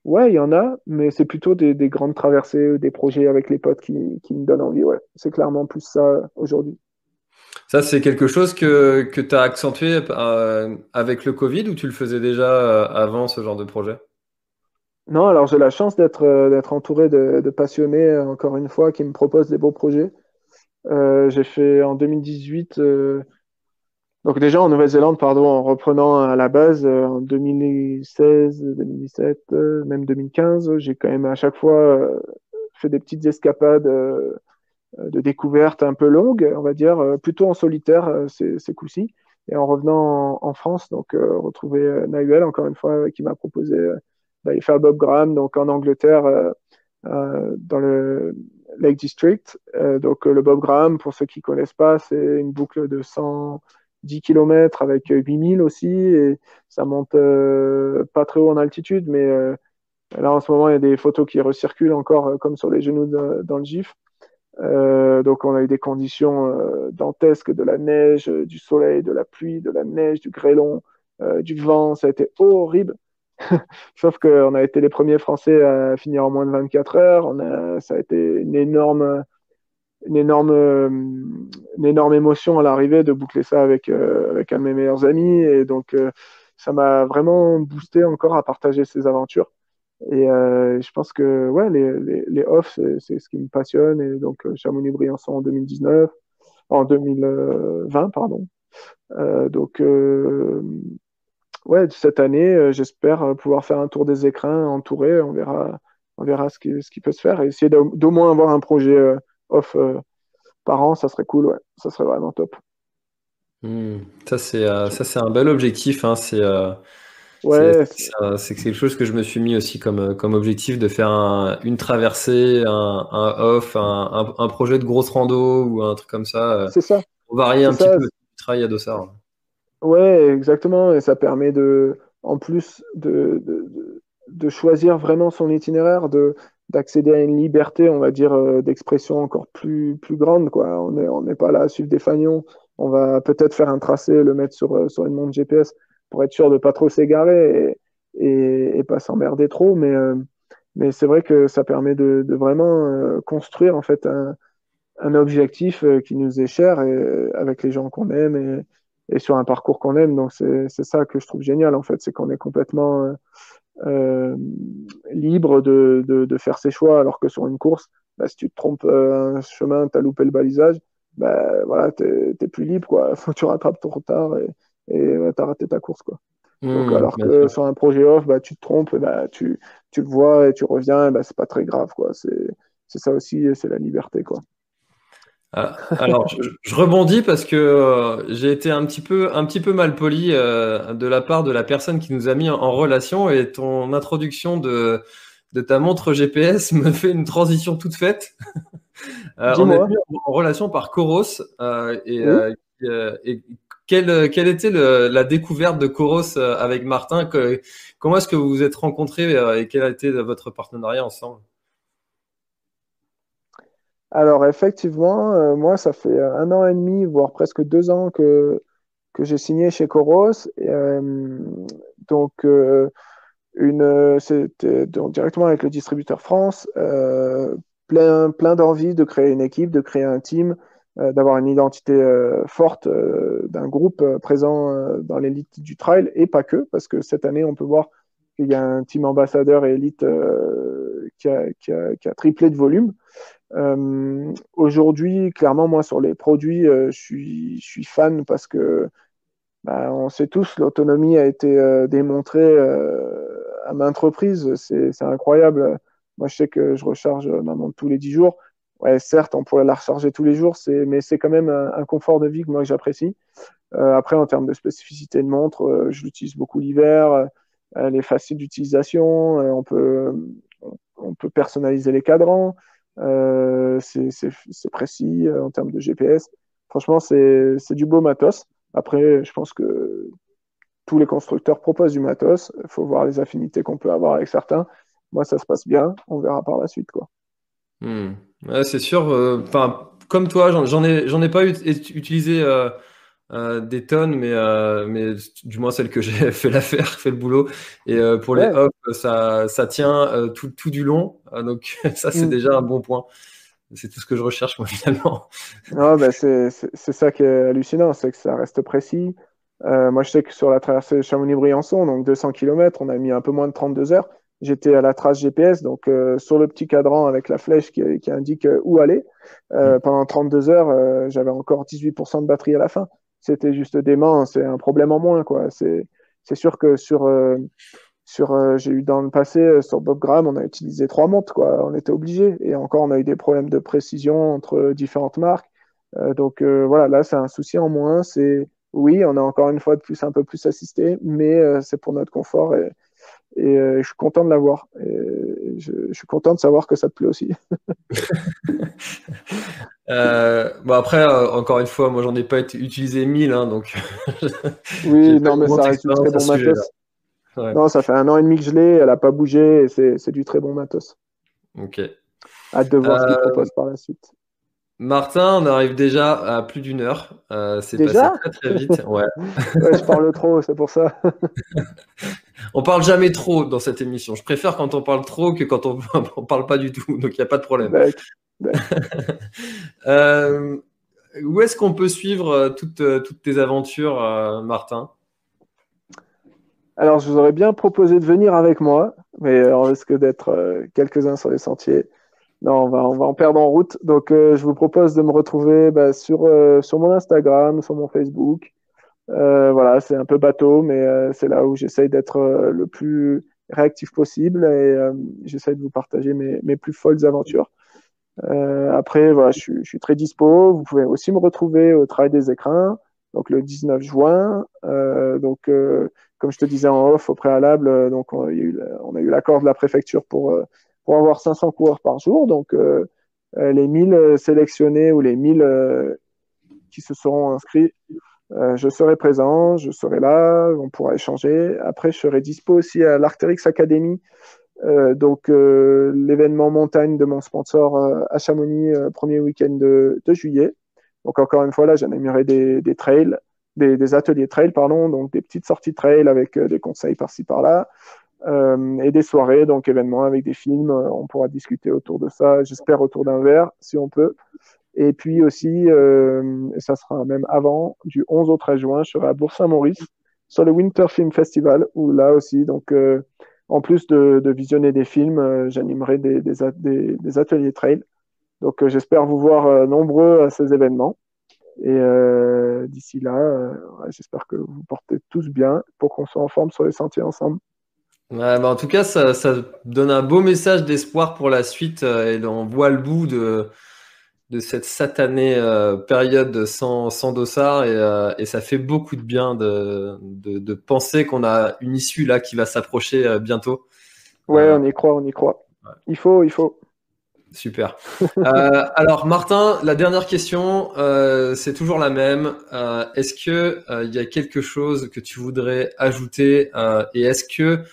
Ouais, il y en a, mais c'est plutôt des, des, grandes traversées, des projets avec les potes qui, qui me donnent envie. Ouais, c'est clairement plus ça aujourd'hui. Ça, c'est quelque chose que, que tu as accentué euh, avec le Covid ou tu le faisais déjà euh, avant ce genre de projet? Non, alors j'ai la chance d'être euh, entouré de, passionnés, encore une fois, qui me proposent des beaux projets. j'ai fait en 2018, donc déjà en Nouvelle-Zélande, pardon, en reprenant à la base en 2016, 2017, même 2015, j'ai quand même à chaque fois fait des petites escapades de découverte un peu longue, on va dire, euh, plutôt en solitaire euh, ces, coups-ci. Et en revenant en, France, donc retrouver Nahuel, encore une fois, qui m'a proposé d'aller faire Bob Graham, donc en Angleterre, dans le Lake District. donc le Bob Graham, pour ceux qui connaissent pas, c'est une boucle de 110 km avec 8000 aussi, et ça monte pas très haut en altitude, mais là en ce moment il y a des photos qui recirculent encore comme sur les genoux dans le GIF. Euh, donc on a eu des conditions euh, dantesques, de la neige, euh, du soleil, de la pluie, de la neige, du grêlon, du vent, ça a été horrible. Sauf qu'on a été les premiers Français à finir en moins de 24 heures. On a, ça a été une énorme, une énorme, une énorme émotion à l'arrivée de boucler ça avec, avec un de mes meilleurs amis. Et donc, ça m'a vraiment boosté encore à partager ces aventures. Et euh, je pense que ouais, les, les, les off, c'est ce qui me passionne. Et donc, euh, Chamonix-Briançon en 2019, en 2020, pardon. Euh, donc, ouais, cette année, j'espère pouvoir faire un tour des écrins entouré. On verra, on verra ce qui, ce qui peut se faire essayer d'au moins avoir un projet off par an, ça serait cool, ouais. Ça serait vraiment top. Ça, c'est ça, c'est un bel objectif. Hein. C'est Ouais, c'est quelque chose que je me suis mis aussi comme, comme objectif de faire une traversée, un, un off, un, un, projet de grosse rando ou un truc comme ça. Euh, c'est ça. Pour varier un petit peu le travail à Dossard. Ouais, exactement. Et ça permet de, en plus de, de, de choisir vraiment son itinéraire, de d'accéder à une liberté, on va dire, euh, d'expression encore plus, plus grande. Quoi. On n'est on pas là à suivre des fagnons. On va peut-être faire un tracé, le mettre sur, euh, sur une montre GPS pour être sûr de pas trop s'égarer et, et, pas s'emmerder trop. Mais, euh, mais c'est vrai que ça permet de, de vraiment euh, construire en fait un, un, objectif euh, qui nous est cher et, avec les gens qu'on aime et, et, sur un parcours qu'on aime. Donc c'est ça que je trouve génial en fait, c'est qu'on est complètement euh, libre de, de, de, faire ses choix alors que sur une course, bah, si tu te trompes un chemin, tu as loupé le balisage, bah, voilà, tu es, plus libre. Quoi. Faut que tu rattrapes ton retard. Et, et tu as raté ta course. Quoi. Donc, mmh, alors que sur un projet off, bah, tu te trompes, bah, tu, tu le vois et tu reviens, bah, c'est pas très grave. Quoi. C'est, c'est ça aussi, c'est la liberté. Quoi. Ah, alors, je, rebondis parce que euh, j'ai été un petit peu, un petit peu mal poli euh, de la part de la personne qui nous a mis en, relation et ton introduction de, de ta montre GPS me fait une transition toute faite. euh, on est mis en, relation par Coros euh, et, et, quelle, quelle était la découverte de Coros euh, avec Martin? Comment est-ce que vous vous êtes rencontrés euh, et quel a été votre partenariat ensemble? Alors effectivement, euh, moi ça fait un an et demi, voire presque deux ans que, que j'ai signé chez Coros. Donc c'était directement avec le distributeur France, plein, plein d'envie de créer une équipe, de créer un team, euh, d'avoir une identité euh, forte euh, d'un groupe présent dans l'élite du trail et pas que, parce que cette année, on peut voir qu'il y a un team ambassadeur et élite qui a, triplé de volume. Euh, Aujourd'hui, clairement, moi, sur les produits, euh, je, suis, fan parce que bah, on sait tous, l'autonomie a été euh, démontrée à maintes reprises. C'est incroyable. Moi, je sais que je recharge ma montre tous les 10 jours ouais, certes, on pourrait la recharger tous les jours, mais c'est quand même un, confort de vie que moi j'apprécie. Euh, après, en termes de spécificité de montre, euh, je l'utilise beaucoup l'hiver. Euh, elle est facile d'utilisation. on peut on peut personnaliser les cadrans. c'est précis en termes de GPS. Franchement, c'est du beau matos. Après, je pense que tous les constructeurs proposent du matos. Il faut voir les affinités qu'on peut avoir avec certains. Moi, ça se passe bien. On verra par la suite, quoi. Hmm. Ouais, c'est sûr. Euh, enfin, comme toi, j'en ai, j'en ai pas utilisé euh, euh, des tonnes, mais, mais du moins celle que j'ai fait l'affaire, fait le boulot. Et pour les hop, ça, ça tient tout, tout du long. donc ça, c'est mm. déjà un bon point. C'est tout ce que je recherche, moi, finalement. Non, bah, c'est ça qui est hallucinant, c'est que ça reste précis. moi, je sais que sur la traversée Chamonix-Briançon, donc 200 km, on a mis un peu moins de 32 heures j'étais à la trace GPS, donc euh, sur le petit cadran avec la flèche qui, qui indique euh, où aller. Euh, mm. Pendant 32 heures, euh, j'avais encore 18% de batterie à la fin. C'était juste dément, c'est un problème en moins. quoi. C'est sûr que sur, sur j'ai eu dans le passé, sur Bob Graham, on a utilisé trois montres, quoi. on était obligé. Et encore, on a eu des problèmes de précision entre différentes marques. donc voilà, là, c'est un souci en moins. C'est oui, on a encore une fois de plus un peu plus assisté, mais c'est pour notre confort. Et, et euh, je suis content de l'avoir. Je, je, suis content de savoir que ça te plaît aussi. euh, bon après, euh, encore une fois, moi j'en ai pas utilisé 1000, hein, donc. oui, non, mais ça reste du très bon matos. Ouais. Non, ça fait un an et demi que je l'ai, elle a pas bougé, et c'est du très bon matos. Ok. Hâte de voir ce qu'il propose par la suite. Martin, on arrive déjà à plus d'une heure. Euh, c'est passé très très vite. Ouais. ouais je parle trop, c'est pour ça. On parle jamais trop dans cette émission. Je préfère quand on parle trop que quand on, on parle pas du tout. Donc il n'y a pas de problème. euh, où est-ce qu'on peut suivre euh, toutes, euh, toutes tes aventures, euh, Martin? Alors, je vous aurais bien proposé de venir avec moi, mais on risque d'être quelques-uns sur les sentiers. Non, on va, on va en perdre en route. Donc, je vous propose de me retrouver bah, sur, sur mon Instagram, sur mon Facebook. Voilà, c'est un peu bateau, mais c'est là où j'essaye d'être le plus réactif possible et j'essaye de vous partager mes, plus folles aventures. après, voilà, je, suis très dispo. Vous pouvez aussi me retrouver au travail des écrins, donc le 19 juin. donc comme je te disais en off au préalable, euh, donc on a eu, l'accord de la préfecture pour, euh, pour avoir 500 coureurs par jour. Donc euh, les 1000 sélectionnés ou les 1000 qui se seront inscrits, je serai présent, je serai là, on pourra échanger. Après, je serai dispo aussi à l'Arterix Academy, donc l'événement montagne de mon sponsor à Chamonix, premier week-end de, juillet. Donc encore une fois, là, j'animerai des, des trails des, ateliers trail, pardon, donc des petites sorties trail avec euh, des conseils par-ci par-là, euh, et des soirées, donc événements avec des films. Euh, on pourra discuter autour de ça, j'espère autour d'un verre, si on peut. Et puis aussi, et ça sera même avant, du 11 au 13 juin, je serai à Bourg-Saint-Maurice sur le Winter Film Festival, où là aussi, donc en plus de, visionner des films, j'animerai des, des, ateliers trail. Donc j'espère vous voir nombreux à ces événements. Et euh, d'ici là, euh, j'espère que vous portez tous bien pour qu'on soit en forme sur les sentiers ensemble. Ouais, bah en tout cas, ça, ça, donne un beau message d'espoir pour la suite euh, et on voit le bout de, de cette satanée période sans, sans dossard et, et, ça fait beaucoup de bien de, de, de penser qu'on a une issue là qui va s'approcher bientôt. Ouais, on y croit, on y croit. Il faut, il faut. Super. Euh, alors Martin, la dernière question, euh, c'est toujours la même. Euh, est-ce que il y a quelque chose que tu voudrais ajouter et est-ce que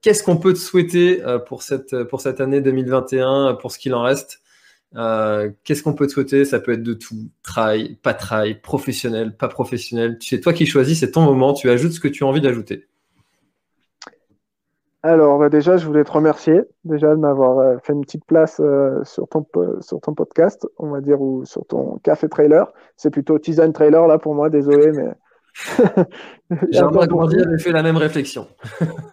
qu'est-ce qu'on peut te souhaiter pour cette pour cette année 2021 pour ce qu'il en reste? Qu'est-ce qu'on peut te souhaiter? Ça peut être de tout, trail, pas trail, professionnel, pas professionnel. C'est toi qui choisis, c'est ton moment. Tu ajoutes ce que tu as envie d'ajouter. Alors, bah, déjà, je voulais te remercier déjà de m'avoir euh, fait une petite place euh, sur, ton, sur ton podcast, on va dire, ou sur ton café trailer. C'est plutôt tisane trailer là pour moi, désolé, mais. Grandi avait fait la même réflexion.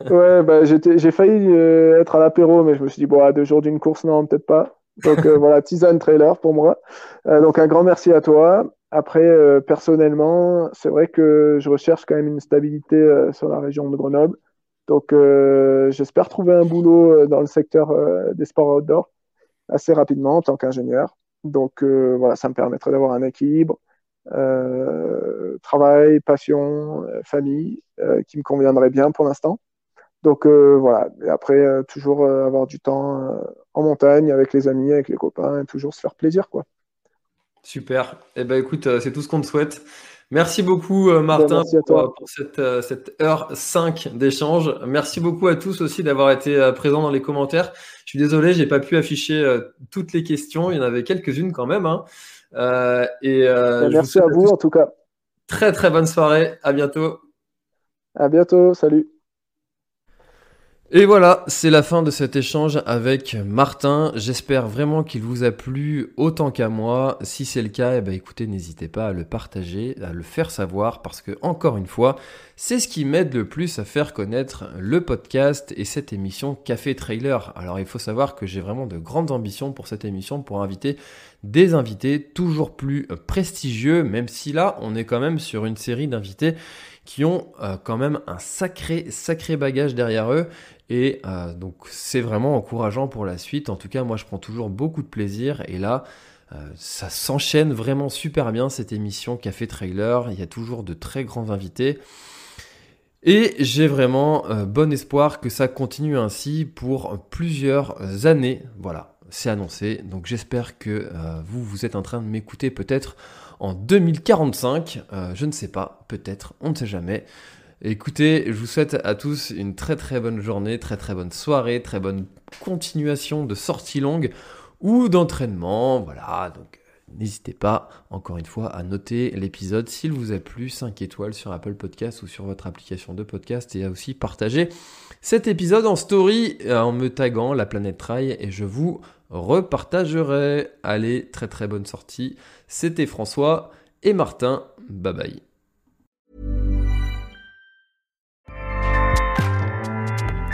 ouais, bah, j'ai failli euh, être à l'apéro, mais je me suis dit, bon, à deux jours d'une course, non, peut-être pas. Donc voilà, tisane trailer pour moi. donc un grand merci à toi. Après, personnellement, c'est vrai que je recherche quand même une stabilité sur la région de Grenoble. Donc, euh, j'espère trouver un boulot euh, dans le secteur euh, des sports outdoor assez rapidement en tant qu'ingénieur. Donc, voilà, ça me permettrait d'avoir un équilibre, travail, passion, famille, qui me conviendrait bien pour l'instant. Donc, voilà. Et après, toujours avoir du temps en montagne avec les amis, avec les copains, et toujours se faire plaisir, quoi. Super. Eh ben, écoute, c'est tout ce qu'on te souhaite. Merci beaucoup euh, Martin pour, cette, euh, cette, heure 5 d'échange. Merci beaucoup à tous aussi d'avoir été euh, présents dans les commentaires. Je suis désolé, j'ai pas pu afficher toutes les questions. Il y en avait quelques-unes quand même. Hein. et, merci à vous en tout cas. Très très bonne soirée. À bientôt. À bientôt. Salut. Et voilà, c'est la fin de cet échange avec Martin. J'espère vraiment qu'il vous a plu autant qu'à moi. Si c'est le cas, eh ben écoutez, n'hésitez pas à le partager, à le faire savoir, parce que encore une fois, c'est ce qui m'aide le plus à faire connaître le podcast et cette émission Café Trailer. Alors il faut savoir que j'ai vraiment de grandes ambitions pour cette émission, pour inviter des invités toujours plus prestigieux, même si là, on est quand même sur une série d'invités qui ont euh, quand même un sacré, sacré bagage derrière eux. Et euh, donc c'est vraiment encourageant pour la suite. En tout cas, moi je prends toujours beaucoup de plaisir. Et là, euh, ça s'enchaîne vraiment super bien cette émission Café Trailer. Il y a toujours de très grands invités. Et j'ai vraiment bon espoir que ça continue ainsi pour plusieurs années. Voilà, c'est annoncé. Donc j'espère que vous, vous êtes en train de m'écouter peut-être en 2045. Euh, je ne sais pas, peut-être, on ne sait jamais. Écoutez, je vous souhaite à tous une très très bonne journée, très très bonne soirée, très bonne continuation de sortie longue ou d'entraînement. Voilà, donc euh, n'hésitez pas, encore une fois, à noter l'épisode s'il vous a plu, 5 étoiles sur Apple Podcast ou sur votre application de podcast et à aussi partager cet épisode en story euh, en me taguant la planète Trail et je vous repartagerai. Allez, très très bonne sortie. C'était François et Martin. Bye bye.